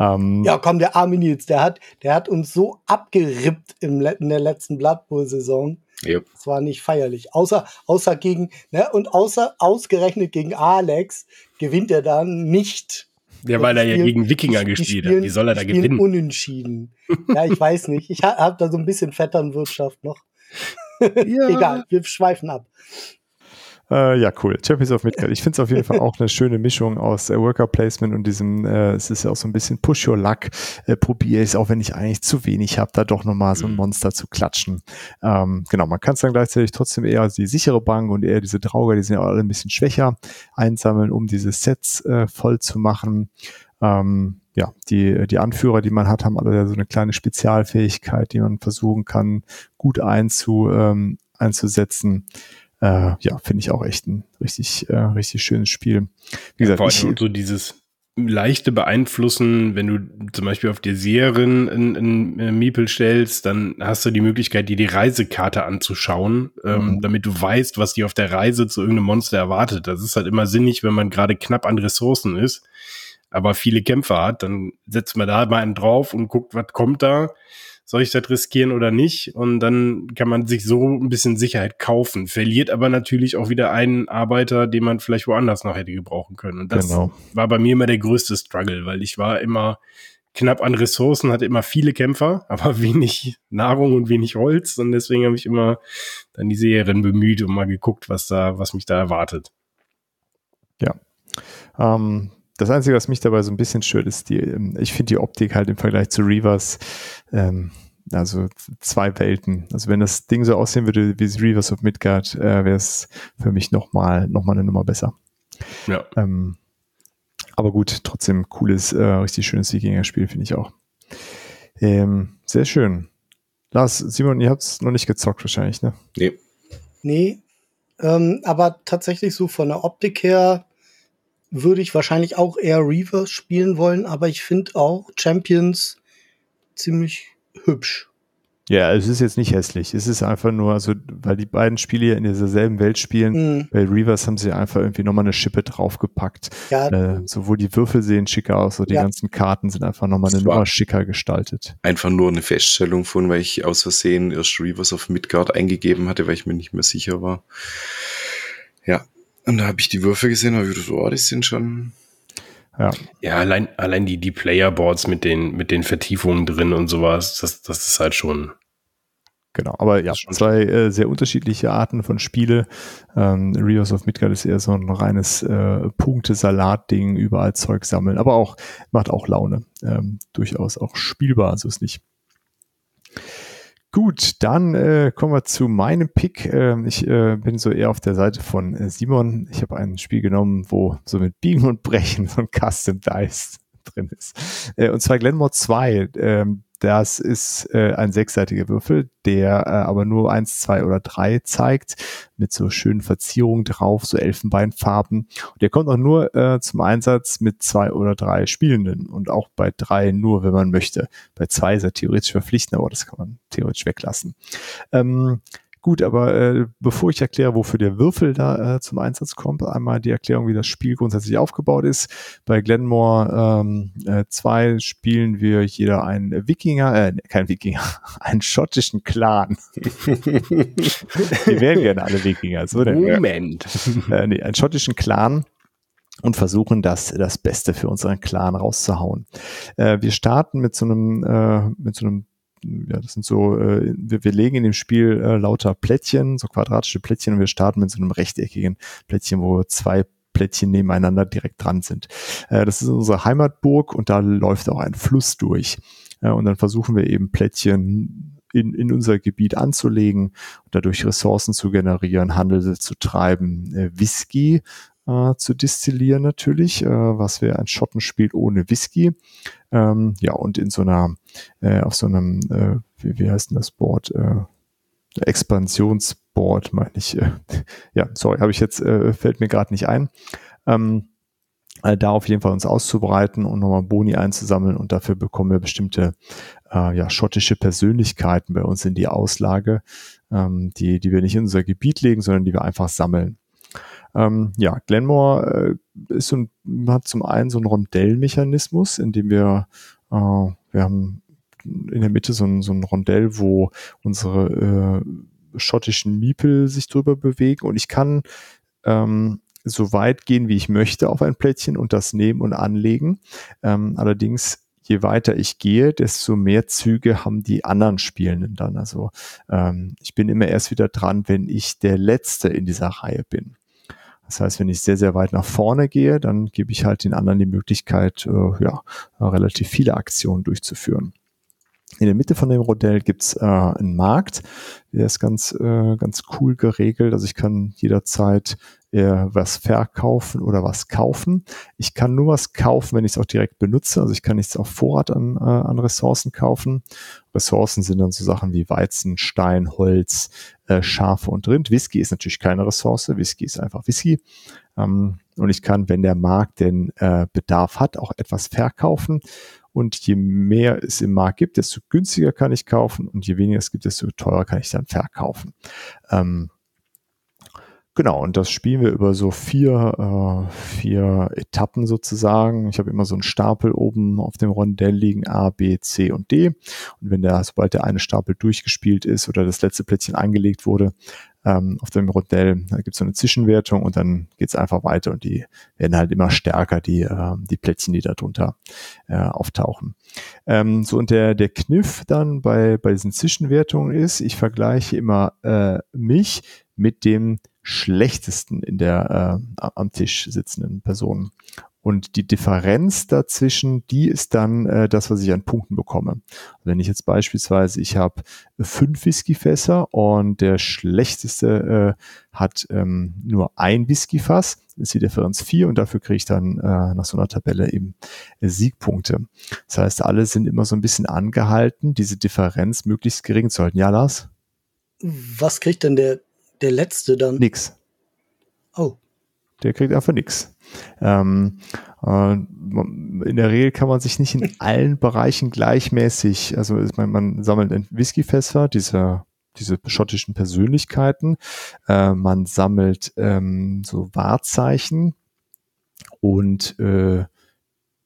Speaker 4: Ähm, ja, komm, der arme Nils, der hat, der hat uns so abgerippt im, in der letzten Blood Bowl-Saison. Yep. Das war nicht feierlich. Außer, außer gegen, ne, und außer ausgerechnet gegen Alex gewinnt er dann nicht.
Speaker 2: Ja, weil er ja gegen Wikinger gespielt hat. Wie soll er da gewinnen?
Speaker 4: Unentschieden. ja, ich weiß nicht. Ich habe da so ein bisschen Vetternwirtschaft noch. Ja. Egal, wir schweifen ab.
Speaker 1: Äh, ja, cool. Champions of Midgard. Ich finde es auf jeden Fall auch eine schöne Mischung aus äh, Worker Placement und diesem, äh, es ist ja auch so ein bisschen Push Your Luck. Äh, Probiere ich auch wenn ich eigentlich zu wenig habe, da doch nochmal so ein mhm. Monster zu klatschen. Ähm, genau, man kann es dann gleichzeitig trotzdem eher die sichere Bank und eher diese Drauger, die sind ja alle ein bisschen schwächer, einsammeln, um diese Sets äh, voll zu machen. Ähm, ja, die, die Anführer, die man hat, haben alle so eine kleine Spezialfähigkeit, die man versuchen kann, gut einzu, ähm, einzusetzen äh, ja, finde ich auch echt ein richtig, äh, richtig schönes Spiel.
Speaker 2: Wie gesagt, ja, ich, so dieses leichte Beeinflussen, wenn du zum Beispiel auf der Serien in, in, in Miepel stellst, dann hast du die Möglichkeit, dir die Reisekarte anzuschauen, ähm, mhm. damit du weißt, was dir auf der Reise zu irgendeinem Monster erwartet. Das ist halt immer sinnig, wenn man gerade knapp an Ressourcen ist, aber viele Kämpfer hat, dann setzt man da mal einen drauf und guckt, was kommt da soll ich das riskieren oder nicht? Und dann kann man sich so ein bisschen Sicherheit kaufen, verliert aber natürlich auch wieder einen Arbeiter, den man vielleicht woanders noch hätte gebrauchen können. Und das genau. war bei mir immer der größte Struggle, weil ich war immer knapp an Ressourcen, hatte immer viele Kämpfer, aber wenig Nahrung und wenig Holz. Und deswegen habe ich immer dann die Serien bemüht und mal geguckt, was da, was mich da erwartet.
Speaker 1: Ja. Ähm, das Einzige, was mich dabei so ein bisschen stört, ist die, ähm, ich finde die Optik halt im Vergleich zu Reavers, ähm, also zwei Welten. Also wenn das Ding so aussehen würde wie Reavers of Midgard, äh, wäre es für mich nochmal noch mal eine Nummer besser. Ja. Ähm, aber gut, trotzdem cooles, äh, richtig schönes Wikinger-Spiel, finde ich auch. Ähm, sehr schön. Lars, Simon, ihr habt es noch nicht gezockt wahrscheinlich, ne?
Speaker 4: Nee. Nee. Ähm, aber tatsächlich so von der Optik her würde ich wahrscheinlich auch eher Reverse spielen wollen, aber ich finde auch Champions ziemlich hübsch.
Speaker 1: Ja, es ist jetzt nicht hässlich. Es ist einfach nur, also, weil die beiden Spiele ja in dieser selben Welt spielen, mhm. bei Reverse haben sie einfach irgendwie nochmal eine Schippe draufgepackt. Ja. Äh, sowohl die Würfel sehen schicker aus, so die ja. ganzen Karten sind einfach nochmal eine Nummer schicker gestaltet.
Speaker 3: Einfach nur eine Feststellung von, weil ich aus Versehen erst Reverse auf Midgard eingegeben hatte, weil ich mir nicht mehr sicher war. Und da habe ich die Würfel gesehen und habe gedacht, oh, die sind schon.
Speaker 2: Ja, ja allein, allein die, die Playerboards mit den, mit den Vertiefungen drin und sowas, das, das ist halt schon.
Speaker 1: Genau, aber ja, zwei äh, sehr unterschiedliche Arten von Spiele. Ähm, Rios of Midgard ist eher so ein reines äh, Punktesalat-Ding, überall Zeug sammeln, aber auch, macht auch Laune. Ähm, durchaus auch spielbar, so ist nicht. Gut, dann äh, kommen wir zu meinem Pick. Ähm, ich äh, bin so eher auf der Seite von äh, Simon. Ich habe ein Spiel genommen, wo so mit Biegen und Brechen so ein Custom Dice drin ist. Äh, und zwar Glenmore 2. Ähm, das ist äh, ein sechsseitiger Würfel, der äh, aber nur eins, zwei oder drei zeigt, mit so schönen Verzierungen drauf, so Elfenbeinfarben. Und der kommt auch nur äh, zum Einsatz mit zwei oder drei Spielenden und auch bei drei nur, wenn man möchte. Bei zwei ist er theoretisch verpflichtend, aber das kann man theoretisch weglassen. Ähm, Gut, aber äh, bevor ich erkläre, wofür der Würfel da äh, zum Einsatz kommt, einmal die Erklärung, wie das Spiel grundsätzlich aufgebaut ist. Bei Glenmore 2 ähm, äh, spielen wir jeder einen Wikinger, äh, kein Wikinger, einen schottischen Clan. wir wären gerne alle Wikinger. So denn,
Speaker 2: Moment.
Speaker 1: Äh, nee, einen schottischen Clan und versuchen das das Beste für unseren Clan rauszuhauen. Äh, wir starten mit so einem äh, mit so einem ja, das sind so, äh, wir, wir legen in dem Spiel äh, lauter Plättchen, so quadratische Plättchen und wir starten mit so einem rechteckigen Plättchen, wo zwei Plättchen nebeneinander direkt dran sind. Äh, das ist unsere Heimatburg und da läuft auch ein Fluss durch. Äh, und dann versuchen wir eben Plättchen in, in unser Gebiet anzulegen und dadurch Ressourcen zu generieren, Handel zu treiben, äh, Whisky äh, zu destillieren natürlich, äh, was wäre ein Schottenspiel ohne Whisky. Ähm, ja, und in so einer, äh, auf so einem, äh, wie, wie heißt denn das Board? Äh, Expansionsboard, meine ich. Ja, sorry, habe ich jetzt, äh, fällt mir gerade nicht ein. Ähm, äh, da auf jeden Fall uns auszubreiten und nochmal Boni einzusammeln und dafür bekommen wir bestimmte äh, ja, schottische Persönlichkeiten bei uns in die Auslage, ähm, die, die wir nicht in unser Gebiet legen, sondern die wir einfach sammeln. Ähm, ja, Glenmore äh, ist und hat zum einen so einen Rondellmechanismus, in dem wir, äh, wir haben in der Mitte so ein, so ein Rondell, wo unsere äh, schottischen Miepel sich drüber bewegen und ich kann ähm, so weit gehen, wie ich möchte auf ein Plättchen und das nehmen und anlegen. Ähm, allerdings je weiter ich gehe, desto mehr Züge haben die anderen Spielenden dann. Also ähm, ich bin immer erst wieder dran, wenn ich der Letzte in dieser Reihe bin. Das heißt, wenn ich sehr, sehr weit nach vorne gehe, dann gebe ich halt den anderen die Möglichkeit, äh, ja, relativ viele Aktionen durchzuführen. In der Mitte von dem Rodell gibt's äh, einen Markt, der ist ganz, äh, ganz cool geregelt. Also ich kann jederzeit äh, was verkaufen oder was kaufen. Ich kann nur was kaufen, wenn ich es auch direkt benutze. Also ich kann nichts auf Vorrat an, äh, an Ressourcen kaufen. Ressourcen sind dann so Sachen wie Weizen, Stein, Holz, äh, Schafe und Rind. Whisky ist natürlich keine Ressource. Whisky ist einfach Whisky. Ähm, und ich kann, wenn der Markt den äh, Bedarf hat, auch etwas verkaufen. Und je mehr es im Markt gibt, desto günstiger kann ich kaufen und je weniger es gibt, desto teurer kann ich dann verkaufen. Ähm, Genau, und das spielen wir über so vier, äh, vier Etappen sozusagen. Ich habe immer so einen Stapel oben auf dem Rondell liegen, A, B, C und D. Und wenn der, sobald der eine Stapel durchgespielt ist oder das letzte Plättchen angelegt wurde, ähm, auf dem Rondell, da gibt es so eine Zwischenwertung und dann geht es einfach weiter und die werden halt immer stärker, die, äh, die Plättchen, die da drunter äh, auftauchen. Ähm, so und der, der Kniff dann bei, bei diesen Zwischenwertungen ist, ich vergleiche immer äh, mich mit dem schlechtesten in der äh, am Tisch sitzenden Personen. Und die Differenz dazwischen, die ist dann äh, das, was ich an Punkten bekomme. Wenn ich jetzt beispielsweise, ich habe fünf Whiskyfässer und der schlechteste äh, hat ähm, nur ein Whiskyfass, ist die Differenz vier und dafür kriege ich dann äh, nach so einer Tabelle eben äh, Siegpunkte. Das heißt, alle sind immer so ein bisschen angehalten, diese Differenz möglichst gering zu halten. Ja, Lars?
Speaker 4: Was kriegt denn der der letzte dann?
Speaker 1: Nix.
Speaker 4: Oh.
Speaker 1: Der kriegt einfach nix. Ähm, äh, in der Regel kann man sich nicht in allen Bereichen gleichmäßig, also man, man sammelt Whiskyfässer, diese diese schottischen Persönlichkeiten. Äh, man sammelt ähm, so Wahrzeichen und äh,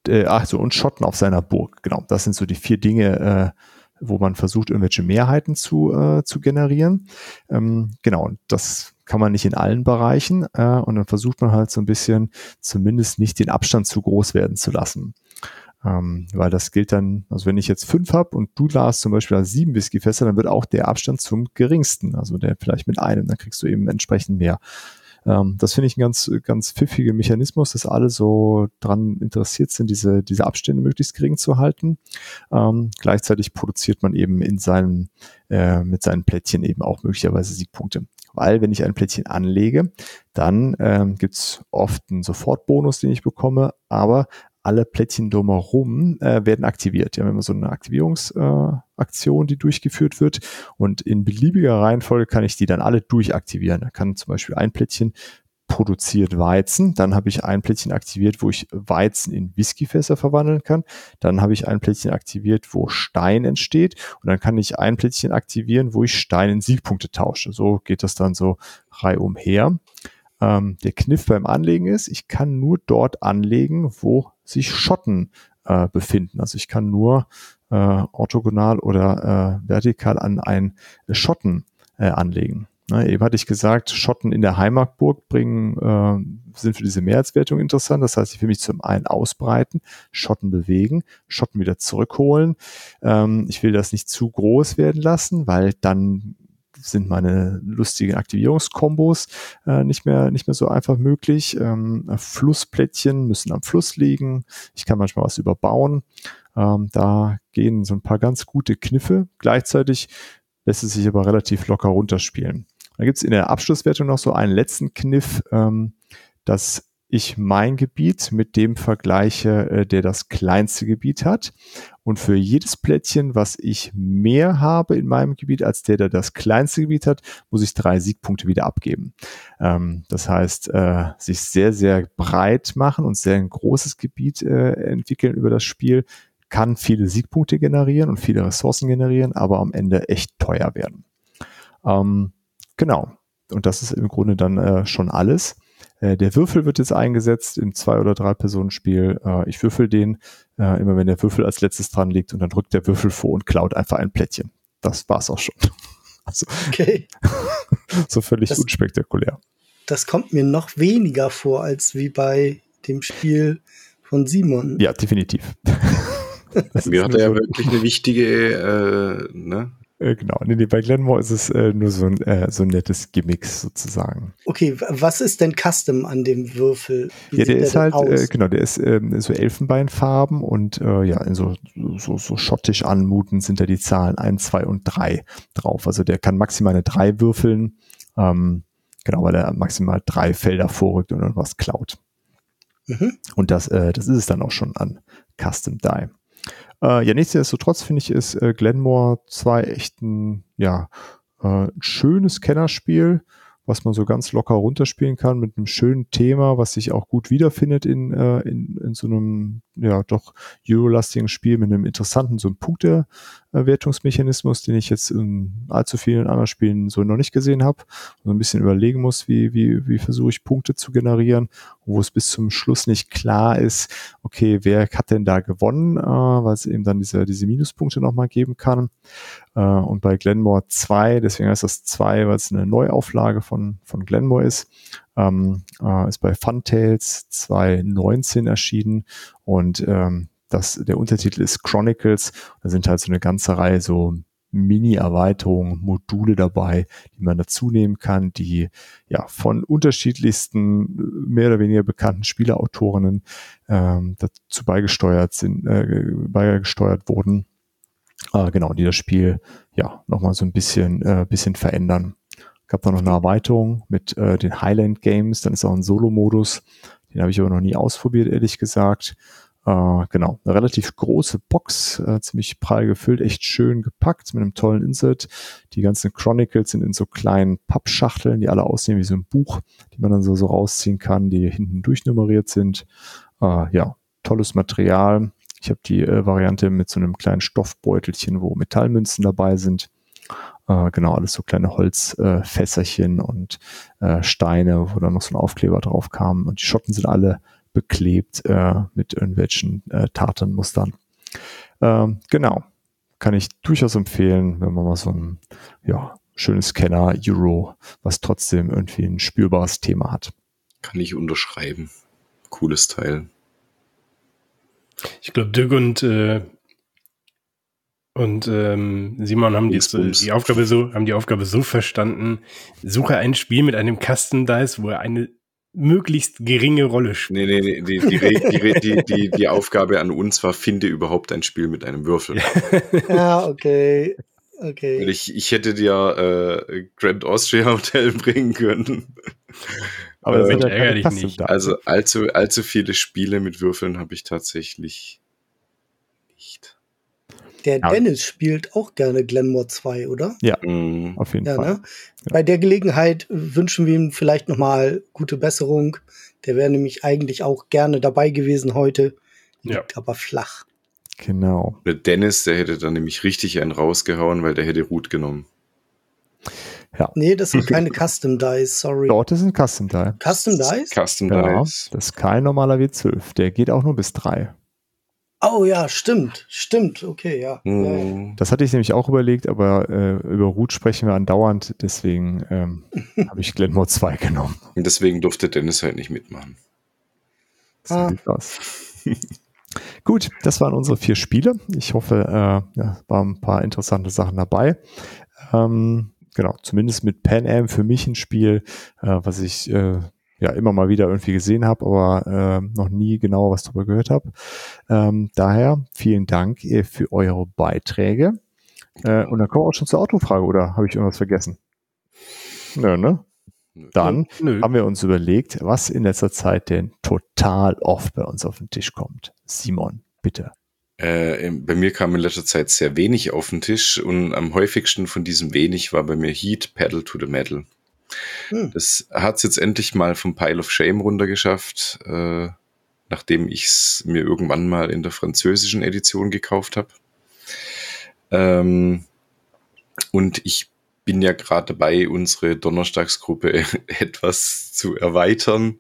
Speaker 1: äh, ach so, und Schotten auf seiner Burg. Genau, das sind so die vier Dinge, äh, wo man versucht, irgendwelche Mehrheiten zu, äh, zu generieren. Ähm, genau, und das kann man nicht in allen Bereichen. Äh, und dann versucht man halt so ein bisschen zumindest nicht den Abstand zu groß werden zu lassen. Ähm, weil das gilt dann, also wenn ich jetzt fünf habe und du Lars zum Beispiel hast sieben Whiskyfässer, dann wird auch der Abstand zum geringsten, also der vielleicht mit einem, dann kriegst du eben entsprechend mehr. Ähm, das finde ich ein ganz, ganz pfiffiger Mechanismus, dass alle so dran interessiert sind, diese, diese Abstände möglichst gering zu halten. Ähm, gleichzeitig produziert man eben in seinem, äh, mit seinen Plättchen eben auch möglicherweise Siegpunkte. Weil wenn ich ein Plättchen anlege, dann ähm, gibt oft einen Sofortbonus, den ich bekomme, aber alle Plättchen drumherum äh, werden aktiviert. Wir haben immer so eine Aktivierungsaktion, äh, die durchgeführt wird und in beliebiger Reihenfolge kann ich die dann alle durchaktivieren. Da kann zum Beispiel ein Plättchen produziert Weizen, dann habe ich ein Plättchen aktiviert, wo ich Weizen in Whiskyfässer verwandeln kann, dann habe ich ein Plättchen aktiviert, wo Stein entsteht und dann kann ich ein Plättchen aktivieren, wo ich Stein in Siegpunkte tausche. So geht das dann so reihum her. Ähm, der Kniff beim Anlegen ist, ich kann nur dort anlegen, wo sich Schotten äh, befinden. Also ich kann nur äh, orthogonal oder äh, vertikal an einen Schotten äh, anlegen. Ne, eben hatte ich gesagt, Schotten in der Heimatburg bringen, äh, sind für diese Mehrheitswertung interessant. Das heißt, ich will mich zum einen ausbreiten, Schotten bewegen, Schotten wieder zurückholen. Ähm, ich will das nicht zu groß werden lassen, weil dann sind meine lustigen Aktivierungskombos äh, nicht mehr nicht mehr so einfach möglich. Ähm, Flussplättchen müssen am Fluss liegen. Ich kann manchmal was überbauen. Ähm, da gehen so ein paar ganz gute Kniffe. Gleichzeitig lässt es sich aber relativ locker runterspielen. Da gibt's in der Abschlusswertung noch so einen letzten Kniff, ähm, dass ich mein Gebiet mit dem vergleiche, äh, der das kleinste Gebiet hat. Und für jedes Plättchen, was ich mehr habe in meinem Gebiet als der, der das kleinste Gebiet hat, muss ich drei Siegpunkte wieder abgeben. Ähm, das heißt, äh, sich sehr, sehr breit machen und sehr ein großes Gebiet äh, entwickeln über das Spiel, kann viele Siegpunkte generieren und viele Ressourcen generieren, aber am Ende echt teuer werden. Ähm, genau. Und das ist im Grunde dann äh, schon alles. Äh, der Würfel wird jetzt eingesetzt im Zwei- oder Drei-Personen-Spiel. Äh, ich würfel den, äh, immer wenn der Würfel als letztes dran liegt und dann drückt der Würfel vor und klaut einfach ein Plättchen. Das war's auch schon. Also, okay. so völlig das, unspektakulär.
Speaker 4: Das kommt mir noch weniger vor als wie bei dem Spiel von Simon.
Speaker 1: Ja, definitiv.
Speaker 3: Mir hat er ja wirklich eine wichtige äh, ne,
Speaker 1: äh, genau, nee, nee, bei Glenmore ist es äh, nur so ein, äh, so ein nettes Gimmick sozusagen.
Speaker 4: Okay, was ist denn Custom an dem Würfel?
Speaker 1: Wie ja, der ist halt, äh, genau, der ist ähm, so Elfenbeinfarben und äh, ja, in so, so, so schottisch anmuten sind da die Zahlen 1, 2 und 3 drauf. Also der kann maximal eine 3 würfeln, ähm, genau, weil er maximal drei Felder vorrückt und irgendwas klaut. Mhm. Und das, äh, das ist es dann auch schon an Custom Die. Äh, ja, nichtsdestotrotz finde ich, ist äh, Glenmore 2 echt ein, ja, äh, schönes Kennerspiel was man so ganz locker runterspielen kann mit einem schönen Thema, was sich auch gut wiederfindet in, äh, in, in so einem ja doch Euro-lastigen Spiel mit einem interessanten so einem Punktewertungsmechanismus, den ich jetzt in allzu vielen anderen Spielen so noch nicht gesehen habe. So ein bisschen überlegen muss, wie, wie, wie versuche ich Punkte zu generieren, wo es bis zum Schluss nicht klar ist, okay, wer hat denn da gewonnen, äh, weil es eben dann diese, diese Minuspunkte nochmal geben kann. Äh, und bei Glenmore 2, deswegen heißt das 2, weil es eine Neuauflage von, von Glenmore ist, ähm, äh, ist bei Funtails 2019 erschienen und ähm, das, der Untertitel ist Chronicles. Da sind halt so eine ganze Reihe so Mini-Erweiterungen, Module dabei, die man dazu nehmen kann, die ja von unterschiedlichsten, mehr oder weniger bekannten Spieleautorinnen ähm, dazu beigesteuert sind, äh, beigesteuert wurden äh, genau, die das Spiel ja nochmal so ein bisschen, äh, bisschen verändern. Gab da noch eine Erweiterung mit äh, den Highland Games, dann ist auch ein Solo-Modus. Den habe ich aber noch nie ausprobiert, ehrlich gesagt. Äh, genau, eine relativ große Box, äh, ziemlich prall gefüllt, echt schön gepackt mit einem tollen Insert. Die ganzen Chronicles sind in so kleinen Pappschachteln, die alle aussehen wie so ein Buch, die man dann so, so rausziehen kann, die hinten durchnummeriert sind. Äh, ja, tolles Material. Ich habe die äh, Variante mit so einem kleinen Stoffbeutelchen, wo Metallmünzen dabei sind. Äh, genau, alles so kleine Holzfässerchen äh, und Steine, wo dann noch so ein Aufkleber drauf kam. Und die Schotten sind alle beklebt äh, mit irgendwelchen äh, Tatenmustern. Ähm, genau, kann ich durchaus empfehlen, wenn man mal so ein ja, schönes Scanner Euro, was trotzdem irgendwie ein spürbares Thema hat.
Speaker 3: Kann ich unterschreiben. Cooles Teil.
Speaker 2: Ich glaube, Dirk und äh, Und ähm, Simon haben die, die, Aufgabe so, haben die Aufgabe so verstanden, suche ein Spiel mit einem Custom Dice, wo er eine möglichst geringe Rolle
Speaker 3: spielt. Nee, nee, nee, die, die, die, die, die, Aufgabe an uns war, finde überhaupt ein Spiel mit einem Würfel.
Speaker 4: ja, okay. Okay.
Speaker 3: Ich, ich hätte dir äh, Grand Austria Hotel bringen können.
Speaker 2: Aber das äh, ärgerlich nicht.
Speaker 3: Also allzu, allzu viele Spiele mit Würfeln habe ich tatsächlich.
Speaker 4: Der ja. Dennis spielt auch gerne Glenmore 2, oder?
Speaker 1: Ja, mhm. auf jeden ja, Fall. Ne?
Speaker 4: Ja. Bei der Gelegenheit wünschen wir ihm vielleicht nochmal gute Besserung. Der wäre nämlich eigentlich auch gerne dabei gewesen heute. Liegt ja. aber flach.
Speaker 1: Genau.
Speaker 3: Der Dennis, der hätte dann nämlich richtig einen rausgehauen, weil der hätte Root genommen.
Speaker 4: Ja. Nee, das sind keine Custom Dice, sorry.
Speaker 1: Dort ist ein Custom Die.
Speaker 4: Custom Dice?
Speaker 3: Custom genau.
Speaker 1: Dice. Das ist kein normaler W12. Der geht auch nur bis drei.
Speaker 4: Oh ja, stimmt, stimmt, okay, ja.
Speaker 1: Mhm. Das hatte ich nämlich auch überlegt, aber äh, über Root sprechen wir andauernd, deswegen ähm, habe ich Glenmore 2 genommen.
Speaker 3: Und deswegen durfte Dennis halt nicht mitmachen.
Speaker 1: So ah. Gut, das waren unsere vier Spiele. Ich hoffe, äh, ja, waren ein paar interessante Sachen dabei. Ähm, genau, zumindest mit Pan Am für mich ein Spiel, äh, was ich äh, ja immer mal wieder irgendwie gesehen habe, aber äh, noch nie genauer was darüber gehört habe. Ähm, daher vielen Dank äh, für eure Beiträge. Äh, und dann kommen wir auch schon zur Autofrage, oder habe ich irgendwas vergessen? Nö, ne? Dann Nö. haben wir uns überlegt, was in letzter Zeit denn total oft bei uns auf den Tisch kommt. Simon, bitte.
Speaker 3: Äh, bei mir kam in letzter Zeit sehr wenig auf den Tisch und am häufigsten von diesem wenig war bei mir Heat Pedal to the Metal. Hm. Das hat es jetzt endlich mal vom Pile of Shame runtergeschafft, äh, nachdem ich es mir irgendwann mal in der französischen Edition gekauft habe. Ähm, und ich bin ja gerade dabei, unsere Donnerstagsgruppe etwas zu erweitern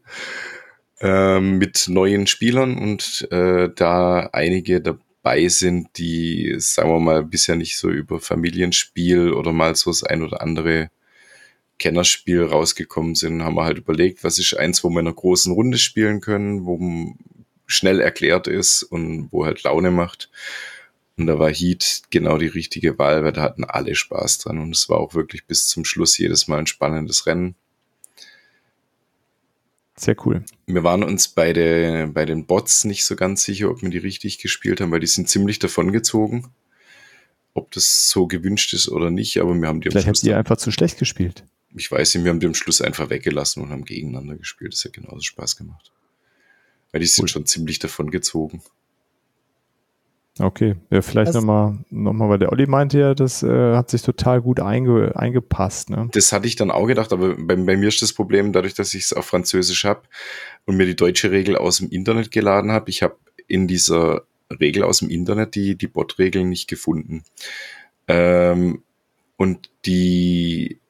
Speaker 3: äh, mit neuen Spielern und äh, da einige dabei sind, die, sagen wir mal, bisher nicht so über Familienspiel oder mal so das ein oder andere Kennerspiel rausgekommen sind, haben wir halt überlegt, was ist eins, wo wir in einer großen Runde spielen können, wo schnell erklärt ist und wo halt Laune macht. Und da war Heat genau die richtige Wahl, weil da hatten alle Spaß dran und es war auch wirklich bis zum Schluss jedes Mal ein spannendes Rennen.
Speaker 1: Sehr cool.
Speaker 3: Wir waren uns bei, der, bei den Bots nicht so ganz sicher, ob wir die richtig gespielt haben, weil die sind ziemlich davongezogen. Ob das so gewünscht ist oder nicht, aber wir haben die
Speaker 1: Vielleicht habt ihr einfach zu schlecht gespielt.
Speaker 3: Ich weiß nicht, wir haben die am Schluss einfach weggelassen und haben gegeneinander gespielt. Das hat genauso Spaß gemacht. Weil die sind cool. schon ziemlich davongezogen.
Speaker 1: Okay, ja, vielleicht nochmal, noch mal, weil der Olli meinte ja, das äh, hat sich total gut einge, eingepasst. Ne?
Speaker 3: Das hatte ich dann auch gedacht, aber bei, bei mir ist das Problem, dadurch, dass ich es auf Französisch habe und mir die deutsche Regel aus dem Internet geladen habe, ich habe in dieser Regel aus dem Internet die, die Bot-Regeln nicht gefunden. Ähm, und die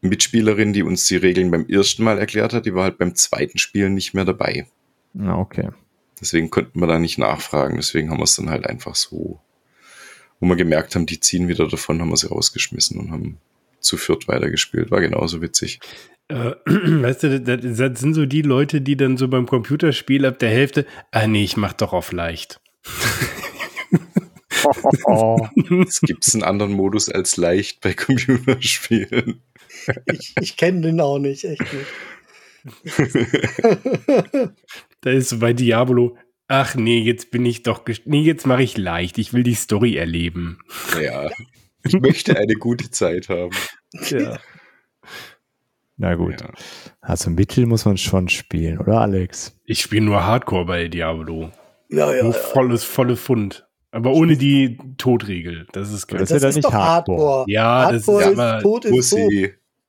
Speaker 3: Mitspielerin, die uns die Regeln beim ersten Mal erklärt hat, die war halt beim zweiten Spielen nicht mehr dabei.
Speaker 1: Na, okay.
Speaker 3: Deswegen konnten wir da nicht nachfragen. Deswegen haben wir es dann halt einfach so, wo wir gemerkt haben, die ziehen wieder davon, haben wir sie rausgeschmissen und haben zu viert weitergespielt. War genauso witzig.
Speaker 2: Äh, weißt du, das, das, sind so die Leute, die dann so beim Computerspiel ab der Hälfte, ah nee, ich mach doch auf leicht.
Speaker 3: Es gibt einen anderen Modus als leicht bei Computerspielen.
Speaker 4: Ich, ich kenne den auch nicht, echt nicht.
Speaker 2: da ist so bei Diablo, ach nee, jetzt bin ich doch, nee, jetzt mache ich leicht, ich will die Story erleben.
Speaker 3: Ja, ich möchte eine gute Zeit haben. Ja.
Speaker 1: Na gut. Ja. Also Mittel muss man schon spielen, oder Alex?
Speaker 2: Ich spiele nur Hardcore bei Diablo.
Speaker 4: Ja, ja. Nur
Speaker 2: volles, volle Fund. Aber ohne die Todregel. Das ist
Speaker 4: geil. Das, das ist ja nicht Hardcore. Hardcore.
Speaker 2: Ja,
Speaker 4: Hardcore
Speaker 2: das
Speaker 4: ist, aber Tod ist tot.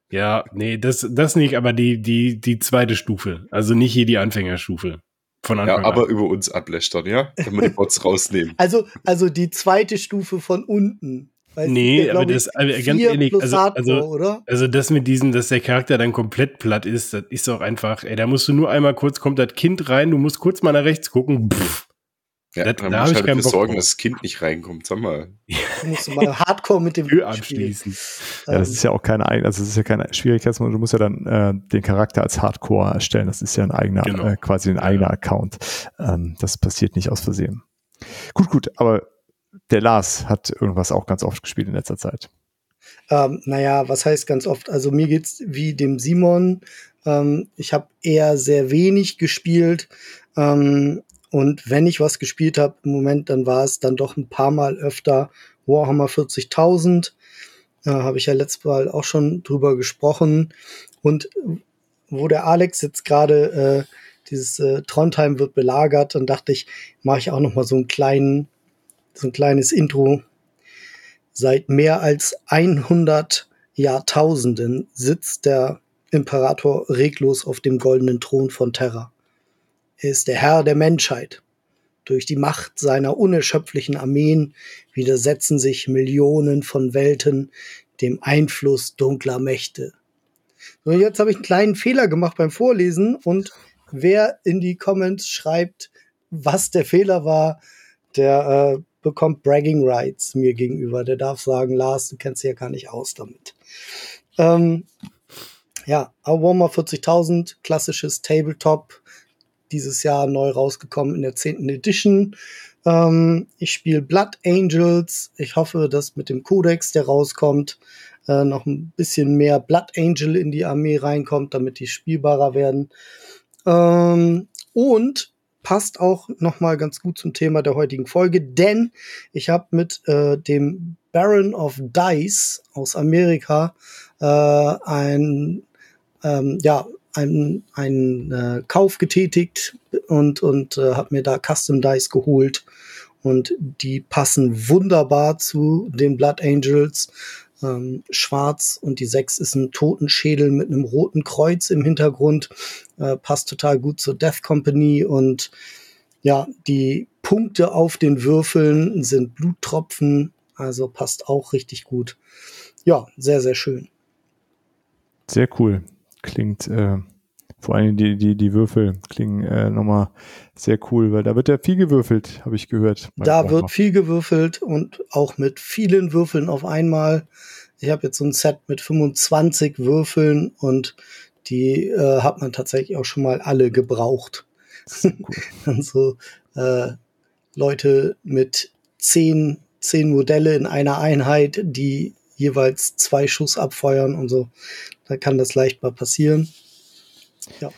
Speaker 2: Ja, nee, das, das nicht, aber die, die, die zweite Stufe. Also nicht hier die Anfängerstufe. Von Anfang
Speaker 3: ja, aber
Speaker 2: an.
Speaker 3: über uns ablästern, ja? Wenn wir die Bots rausnehmen.
Speaker 4: Also, also die zweite Stufe von unten.
Speaker 2: Nee, aber das, also ganz ehrlich, also, Hardcore, also, oder? also das mit diesem, dass der Charakter dann komplett platt ist, das ist doch einfach, ey, da musst du nur einmal kurz, kommt das Kind rein, du musst kurz mal nach rechts gucken, pff,
Speaker 3: ja, das, dann da muss ich halt dafür sorgen, dass das Kind nicht reinkommt. Sag mal.
Speaker 4: Du musst mal Hardcore mit dem
Speaker 2: Tür abschließen.
Speaker 1: Ja, das ist ja auch keine also das ist ja keine Schwierigkeitsmodus. Du musst ja dann äh, den Charakter als Hardcore erstellen. Das ist ja ein eigener, genau. äh, quasi ein eigener ja. Account. Ähm, das passiert nicht aus Versehen. Gut, gut, aber der Lars hat irgendwas auch ganz oft gespielt in letzter Zeit.
Speaker 4: Ähm, naja, was heißt ganz oft? Also mir geht's wie dem Simon. Ähm, ich habe eher sehr wenig gespielt. Ähm, und wenn ich was gespielt habe im Moment, dann war es dann doch ein paar Mal öfter Warhammer 40.000. Äh, habe ich ja letztes Mal auch schon drüber gesprochen. Und wo der Alex jetzt gerade äh, dieses äh, Trondheim wird belagert, dann dachte ich, mache ich auch noch mal so einen kleinen, so ein kleines Intro. Seit mehr als 100 Jahrtausenden sitzt der Imperator reglos auf dem goldenen Thron von Terra. Er ist der Herr der Menschheit. Durch die Macht seiner unerschöpflichen Armeen widersetzen sich Millionen von Welten dem Einfluss dunkler Mächte. So, jetzt habe ich einen kleinen Fehler gemacht beim Vorlesen und wer in die Comments schreibt, was der Fehler war, der äh, bekommt Bragging Rights mir gegenüber. Der darf sagen, Lars, du kennst dich ja gar nicht aus damit. Ähm, ja, Warhammer 40.000, klassisches Tabletop, dieses Jahr neu rausgekommen in der 10. Edition. Ähm, ich spiele Blood Angels. Ich hoffe, dass mit dem Codex, der rauskommt, äh, noch ein bisschen mehr Blood Angel in die Armee reinkommt, damit die spielbarer werden. Ähm, und passt auch noch mal ganz gut zum Thema der heutigen Folge, denn ich habe mit äh, dem Baron of Dice aus Amerika äh, ein ähm, ja einen, einen äh, Kauf getätigt und, und äh, habe mir da Custom Dice geholt. Und die passen wunderbar zu den Blood Angels. Ähm, schwarz und die 6 ist ein Totenschädel mit einem roten Kreuz im Hintergrund. Äh, passt total gut zur Death Company und ja, die Punkte auf den Würfeln sind Bluttropfen, also passt auch richtig gut. Ja, sehr, sehr schön.
Speaker 1: Sehr cool klingt, äh, vor allem die, die, die Würfel klingen äh, nochmal sehr cool, weil da wird ja viel gewürfelt, habe ich gehört.
Speaker 4: Da wird viel gewürfelt und auch mit vielen Würfeln auf einmal. Ich habe jetzt so ein Set mit 25 Würfeln und die äh, hat man tatsächlich auch schon mal alle gebraucht. also äh, Leute mit zehn, zehn Modelle in einer Einheit, die jeweils zwei Schuss abfeuern und so. Da kann das leicht mal passieren.
Speaker 1: Ja.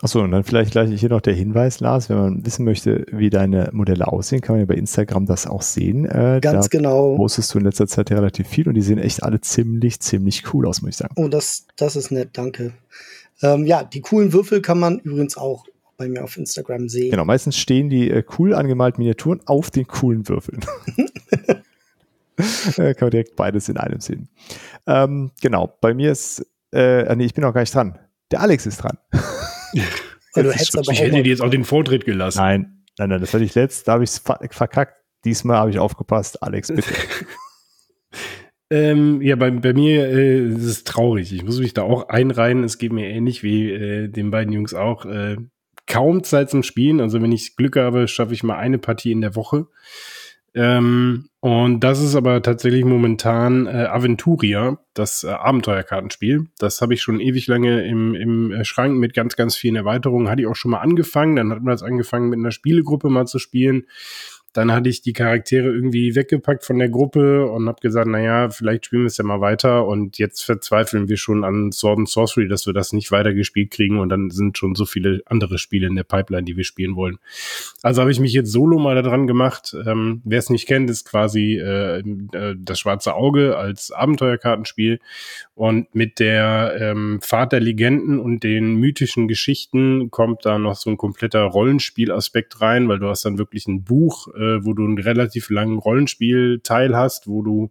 Speaker 1: Achso, und dann vielleicht gleich hier noch der Hinweis, Lars, wenn man wissen möchte, wie deine Modelle aussehen, kann man ja bei Instagram das auch sehen.
Speaker 4: Äh, Ganz da genau.
Speaker 1: Postest du in letzter Zeit ja relativ viel und die sehen echt alle ziemlich, ziemlich cool aus, muss ich sagen.
Speaker 4: Oh, das, das ist nett, danke. Ähm, ja, die coolen Würfel kann man übrigens auch bei mir auf Instagram sehen.
Speaker 1: Genau, meistens stehen die äh, cool angemalten Miniaturen auf den coolen Würfeln. kann man direkt beides in einem sehen. Ähm, genau, bei mir ist, äh, ah, nee, ich bin noch gar nicht dran. Der Alex ist dran.
Speaker 2: Ja, du hättest aber ich hätte dir jetzt auch den Vortritt gelassen.
Speaker 1: Nein, nein, nein, das hatte ich letzt, da habe ich es verkackt. Diesmal habe ich aufgepasst. Alex, bitte.
Speaker 2: ähm, ja, bei, bei mir äh, ist es traurig. Ich muss mich da auch einreihen. Es geht mir ähnlich wie äh, den beiden Jungs auch. Äh, kaum Zeit zum Spielen. Also wenn ich Glück habe, schaffe ich mal eine Partie in der Woche. Ähm, und das ist aber tatsächlich momentan äh, Aventuria, das äh, Abenteuerkartenspiel. Das habe ich schon ewig lange im, im äh, Schrank mit ganz, ganz vielen Erweiterungen. Hatte ich auch schon mal angefangen. Dann hat man das angefangen, mit einer Spielegruppe mal zu spielen. Dann hatte ich die Charaktere irgendwie weggepackt von der Gruppe und habe gesagt, naja, vielleicht spielen wir es ja mal weiter. Und jetzt verzweifeln wir schon an Sword and Sorcery, dass wir das nicht weitergespielt kriegen. Und dann sind schon so viele andere Spiele in der Pipeline, die wir spielen wollen. Also habe ich mich jetzt solo mal daran gemacht. Ähm, Wer es nicht kennt, ist quasi äh, äh, das Schwarze Auge als Abenteuerkartenspiel. Und mit der ähm, Fahrt der Legenden und den mythischen Geschichten kommt da noch so ein kompletter Rollenspielaspekt rein, weil du hast dann wirklich ein Buch, äh, wo du einen relativ langen Rollenspielteil hast, wo du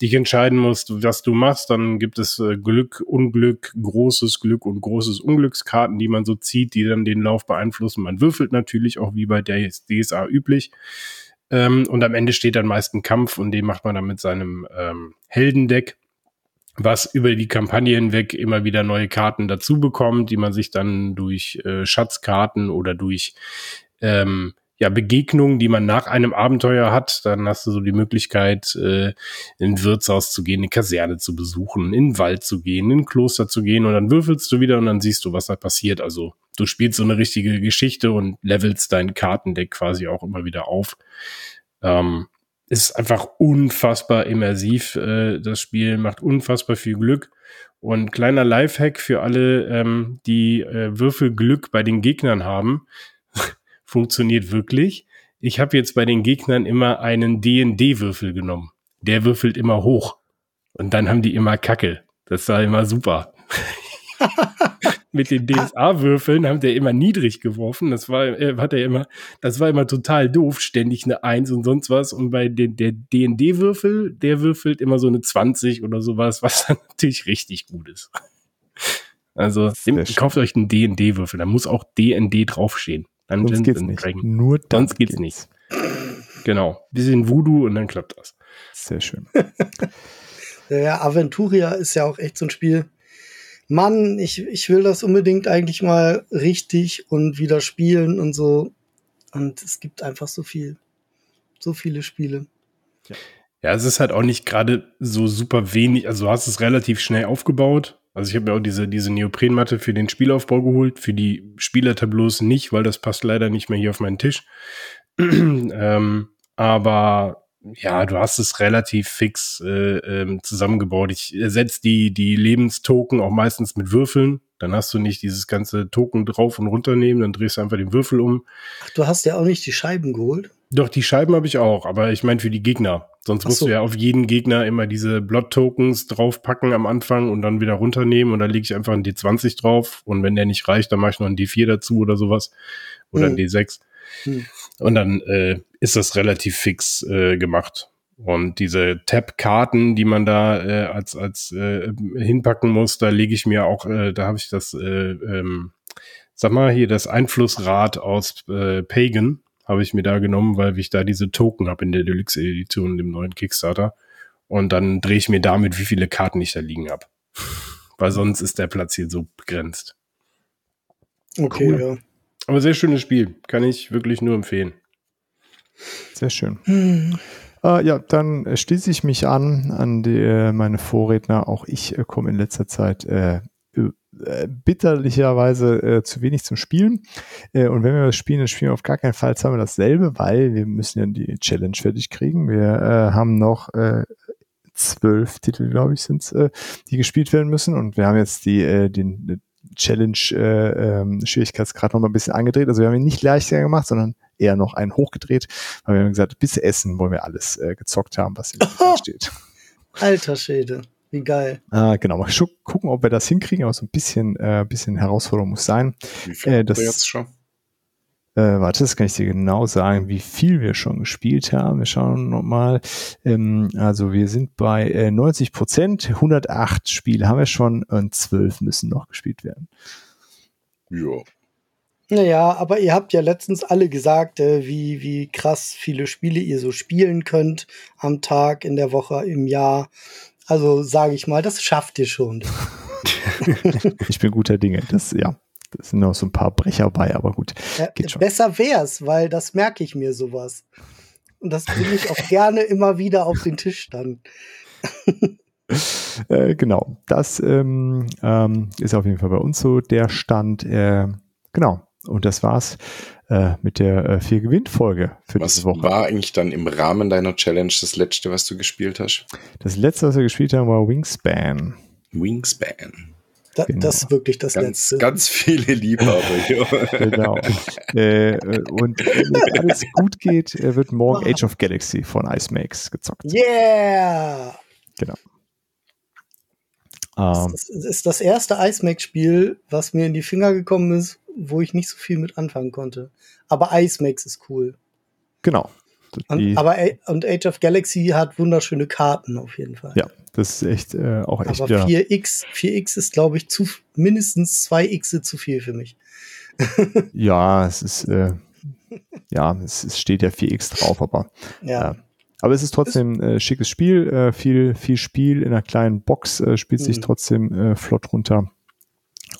Speaker 2: dich entscheiden musst, was du machst. Dann gibt es äh, Glück, Unglück, großes Glück und großes Unglückskarten, die man so zieht, die dann den Lauf beeinflussen. Man würfelt natürlich auch wie bei der DSA üblich. Ähm, und am Ende steht dann meist ein Kampf und den macht man dann mit seinem ähm, Heldendeck was über die Kampagne hinweg immer wieder neue Karten dazu bekommt, die man sich dann durch äh, Schatzkarten oder durch ähm, ja, Begegnungen, die man nach einem Abenteuer hat. Dann hast du so die Möglichkeit, äh, in ein Wirtshaus zu gehen, eine Kaserne zu besuchen, in den Wald zu gehen, in ein Kloster zu gehen und dann würfelst du wieder und dann siehst du, was da passiert. Also du spielst so eine richtige Geschichte und levelst dein Kartendeck quasi auch immer wieder auf. Ähm, ist einfach unfassbar immersiv. Äh, das Spiel macht unfassbar viel Glück. Und kleiner Lifehack für alle, ähm, die äh, Würfelglück bei den Gegnern haben, funktioniert wirklich. Ich habe jetzt bei den Gegnern immer einen D&D-Würfel genommen. Der würfelt immer hoch. Und dann haben die immer Kacke. Das war immer super. mit den DSA-Würfeln haben der immer niedrig geworfen. Das war, äh, hat er immer, das war immer total doof, ständig eine Eins und sonst was. Und bei den, der D&D-Würfel, der würfelt immer so eine 20 oder sowas, was dann natürlich richtig gut ist. Also, nehmt, kauft euch einen D&D-Würfel, da muss auch D&D draufstehen.
Speaker 1: Dann Sonst geht's nicht.
Speaker 2: Dragon. Nur Sonst geht's, geht's nicht. Genau. Bisschen Voodoo und dann klappt das.
Speaker 1: Sehr schön.
Speaker 4: ja, Aventuria ist ja auch echt so ein Spiel, Mann, ich, ich will das unbedingt eigentlich mal richtig und wieder spielen und so. Und es gibt einfach so viel. So viele Spiele.
Speaker 2: Ja, ja es ist halt auch nicht gerade so super wenig. Also du hast es relativ schnell aufgebaut. Also ich habe mir auch diese, diese Neoprenmatte für den Spielaufbau geholt, für die Spielertableaus nicht, weil das passt leider nicht mehr hier auf meinen Tisch. ähm, aber ja, du hast es relativ fix äh, ähm, zusammengebaut. Ich ersetze die, die Lebenstoken auch meistens mit Würfeln. Dann hast du nicht dieses ganze Token drauf und runter nehmen, dann drehst du einfach den Würfel um.
Speaker 4: Ach, du hast ja auch nicht die Scheiben geholt?
Speaker 2: Doch, die Scheiben habe ich auch, aber ich meine für die Gegner. Sonst musst so. du ja auf jeden Gegner immer diese Blood-Tokens draufpacken am Anfang und dann wieder runternehmen und dann lege ich einfach ein D20 drauf und wenn der nicht reicht, dann mache ich noch ein D4 dazu oder sowas. Oder hm. ein D6. Hm. Und dann äh, ist das relativ fix äh, gemacht. Und diese Tab-Karten, die man da äh, als, als äh, hinpacken muss, da lege ich mir auch, äh, da habe ich das, äh, ähm, sag mal, hier das Einflussrad aus äh, Pagan, habe ich mir da genommen, weil ich da diese Token habe in der Deluxe-Edition, dem neuen Kickstarter. Und dann drehe ich mir damit, wie viele Karten ich da liegen habe. weil sonst ist der Platz hier so begrenzt.
Speaker 4: Okay, cool. ja.
Speaker 2: Aber sehr schönes Spiel. Kann ich wirklich nur empfehlen.
Speaker 1: Sehr schön. Hm. Äh, ja, dann schließe ich mich an, an die, äh, meine Vorredner. Auch ich äh, komme in letzter Zeit äh, äh, bitterlicherweise äh, zu wenig zum Spielen. und wenn wir das spielen, dann spielen wir auf gar keinen Fall zusammen dasselbe, weil wir müssen ja die Challenge fertig kriegen. Wir haben noch zwölf Titel, glaube ich, sind die gespielt werden müssen. Und wir haben jetzt die, den Challenge-Schwierigkeitsgrad äh, ähm, noch mal ein bisschen angedreht. Also wir haben ihn nicht leichter gemacht, sondern eher noch einen hochgedreht, weil wir haben gesagt, bis Essen wollen wir alles äh, gezockt haben, was im steht.
Speaker 4: Alter Schäde. Wie geil.
Speaker 1: Ah, genau. Mal gucken, ob wir das hinkriegen, aber so ein bisschen, äh, bisschen Herausforderung muss sein.
Speaker 3: Wie viel äh, das, jetzt schon?
Speaker 1: Äh, warte, das kann ich dir genau sagen, wie viel wir schon gespielt haben. Wir schauen nochmal. Ähm, also wir sind bei äh, 90 Prozent, 108 Spiele haben wir schon und 12 müssen noch gespielt werden.
Speaker 3: Ja.
Speaker 4: Naja, aber ihr habt ja letztens alle gesagt, äh, wie, wie krass viele Spiele ihr so spielen könnt am Tag, in der Woche, im Jahr. Also sage ich mal, das schafft ihr schon.
Speaker 1: ich bin guter Dinge. Das, ja. Da sind noch so ein paar Brecher bei, aber gut.
Speaker 4: Ja, besser wär's, weil das merke ich mir sowas. Und das bringe ich auch gerne immer wieder auf den Tisch dann.
Speaker 1: äh, genau, das ähm, ähm, ist auf jeden Fall bei uns so der Stand. Äh, genau, und das war's äh, mit der äh, vier Gewinn-Folge für
Speaker 3: was
Speaker 1: diese Woche.
Speaker 3: Was war eigentlich dann im Rahmen deiner Challenge das letzte, was du gespielt hast?
Speaker 1: Das letzte, was wir gespielt haben, war Wingspan.
Speaker 3: Wingspan.
Speaker 4: Da, genau. Das ist wirklich das
Speaker 3: ganz,
Speaker 4: Letzte.
Speaker 3: Ganz viele Liebhaber
Speaker 1: genau. äh, und wenn alles gut geht, wird morgen Age of Galaxy von Ice Makes gezockt.
Speaker 4: Yeah!
Speaker 1: Genau.
Speaker 4: Das, das ist das erste Ice Max-Spiel, was mir in die Finger gekommen ist, wo ich nicht so viel mit anfangen konnte. Aber Ice Max ist cool.
Speaker 1: Genau.
Speaker 4: Und, aber und Age of Galaxy hat wunderschöne Karten auf jeden Fall.
Speaker 1: Ja, das ist echt äh, auch echt.
Speaker 4: Aber 4x, 4x ist, glaube ich, zu mindestens 2x zu viel für mich.
Speaker 1: ja, es ist äh, ja, es, es, steht ja 4x drauf, aber
Speaker 4: ja. Äh,
Speaker 1: aber es ist trotzdem äh, schickes Spiel, äh, viel viel Spiel in einer kleinen Box äh, spielt sich mhm. trotzdem flott runter.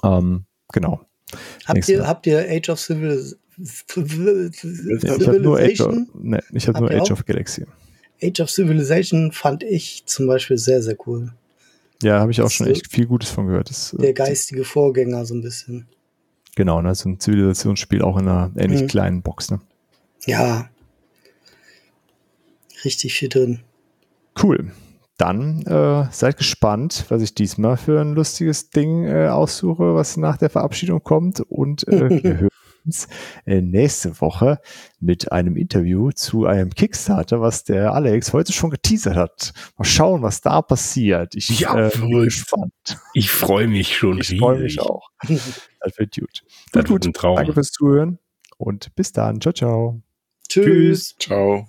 Speaker 1: Ähm, genau.
Speaker 4: Habt ihr, habt ihr Age of Civil
Speaker 1: ich habe nur, Age of, nee, ich hab nur Age of Galaxy.
Speaker 4: Age of Civilization fand ich zum Beispiel sehr, sehr cool.
Speaker 1: Ja, habe ich auch schon echt viel Gutes von gehört. Das,
Speaker 4: äh, der geistige Vorgänger so ein bisschen.
Speaker 1: Genau, ne, so ein Zivilisationsspiel auch in einer ähnlich mhm. kleinen Box, ne?
Speaker 4: Ja. richtig viel drin.
Speaker 1: Cool. Dann äh, seid gespannt, was ich diesmal für ein lustiges Ding äh, aussuche, was nach der Verabschiedung kommt. Und äh, wir hören uns äh, nächste Woche mit einem Interview zu einem Kickstarter, was der Alex heute schon geteasert hat. Mal schauen, was da passiert. Ich
Speaker 2: ja,
Speaker 1: äh, bin gespannt.
Speaker 2: Ich freue mich schon.
Speaker 1: Ich freue mich auch. das wird gut.
Speaker 2: Das gut, wird ein Traum.
Speaker 1: Danke fürs Zuhören und bis dann. Ciao, ciao.
Speaker 4: Tschüss.
Speaker 3: Ciao.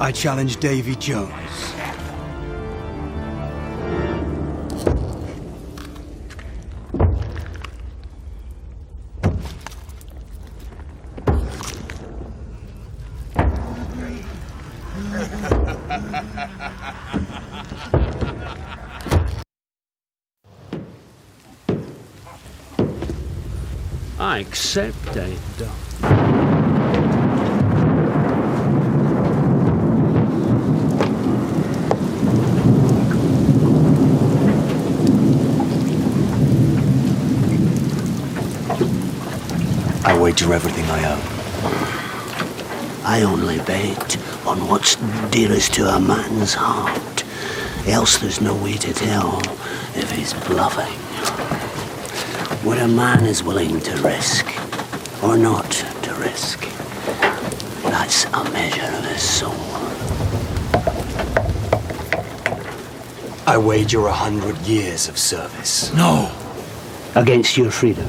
Speaker 5: I challenge Davy Jones. I accept eh, a I wager everything I own.
Speaker 6: I only bet on what's dearest to a man's heart. Else there's no way to tell if he's bluffing. What a man is willing to risk, or not to risk, that's a measure of his soul.
Speaker 5: I wager a hundred years of service.
Speaker 6: No! Against your freedom.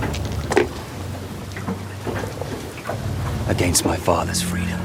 Speaker 5: Against my father's freedom.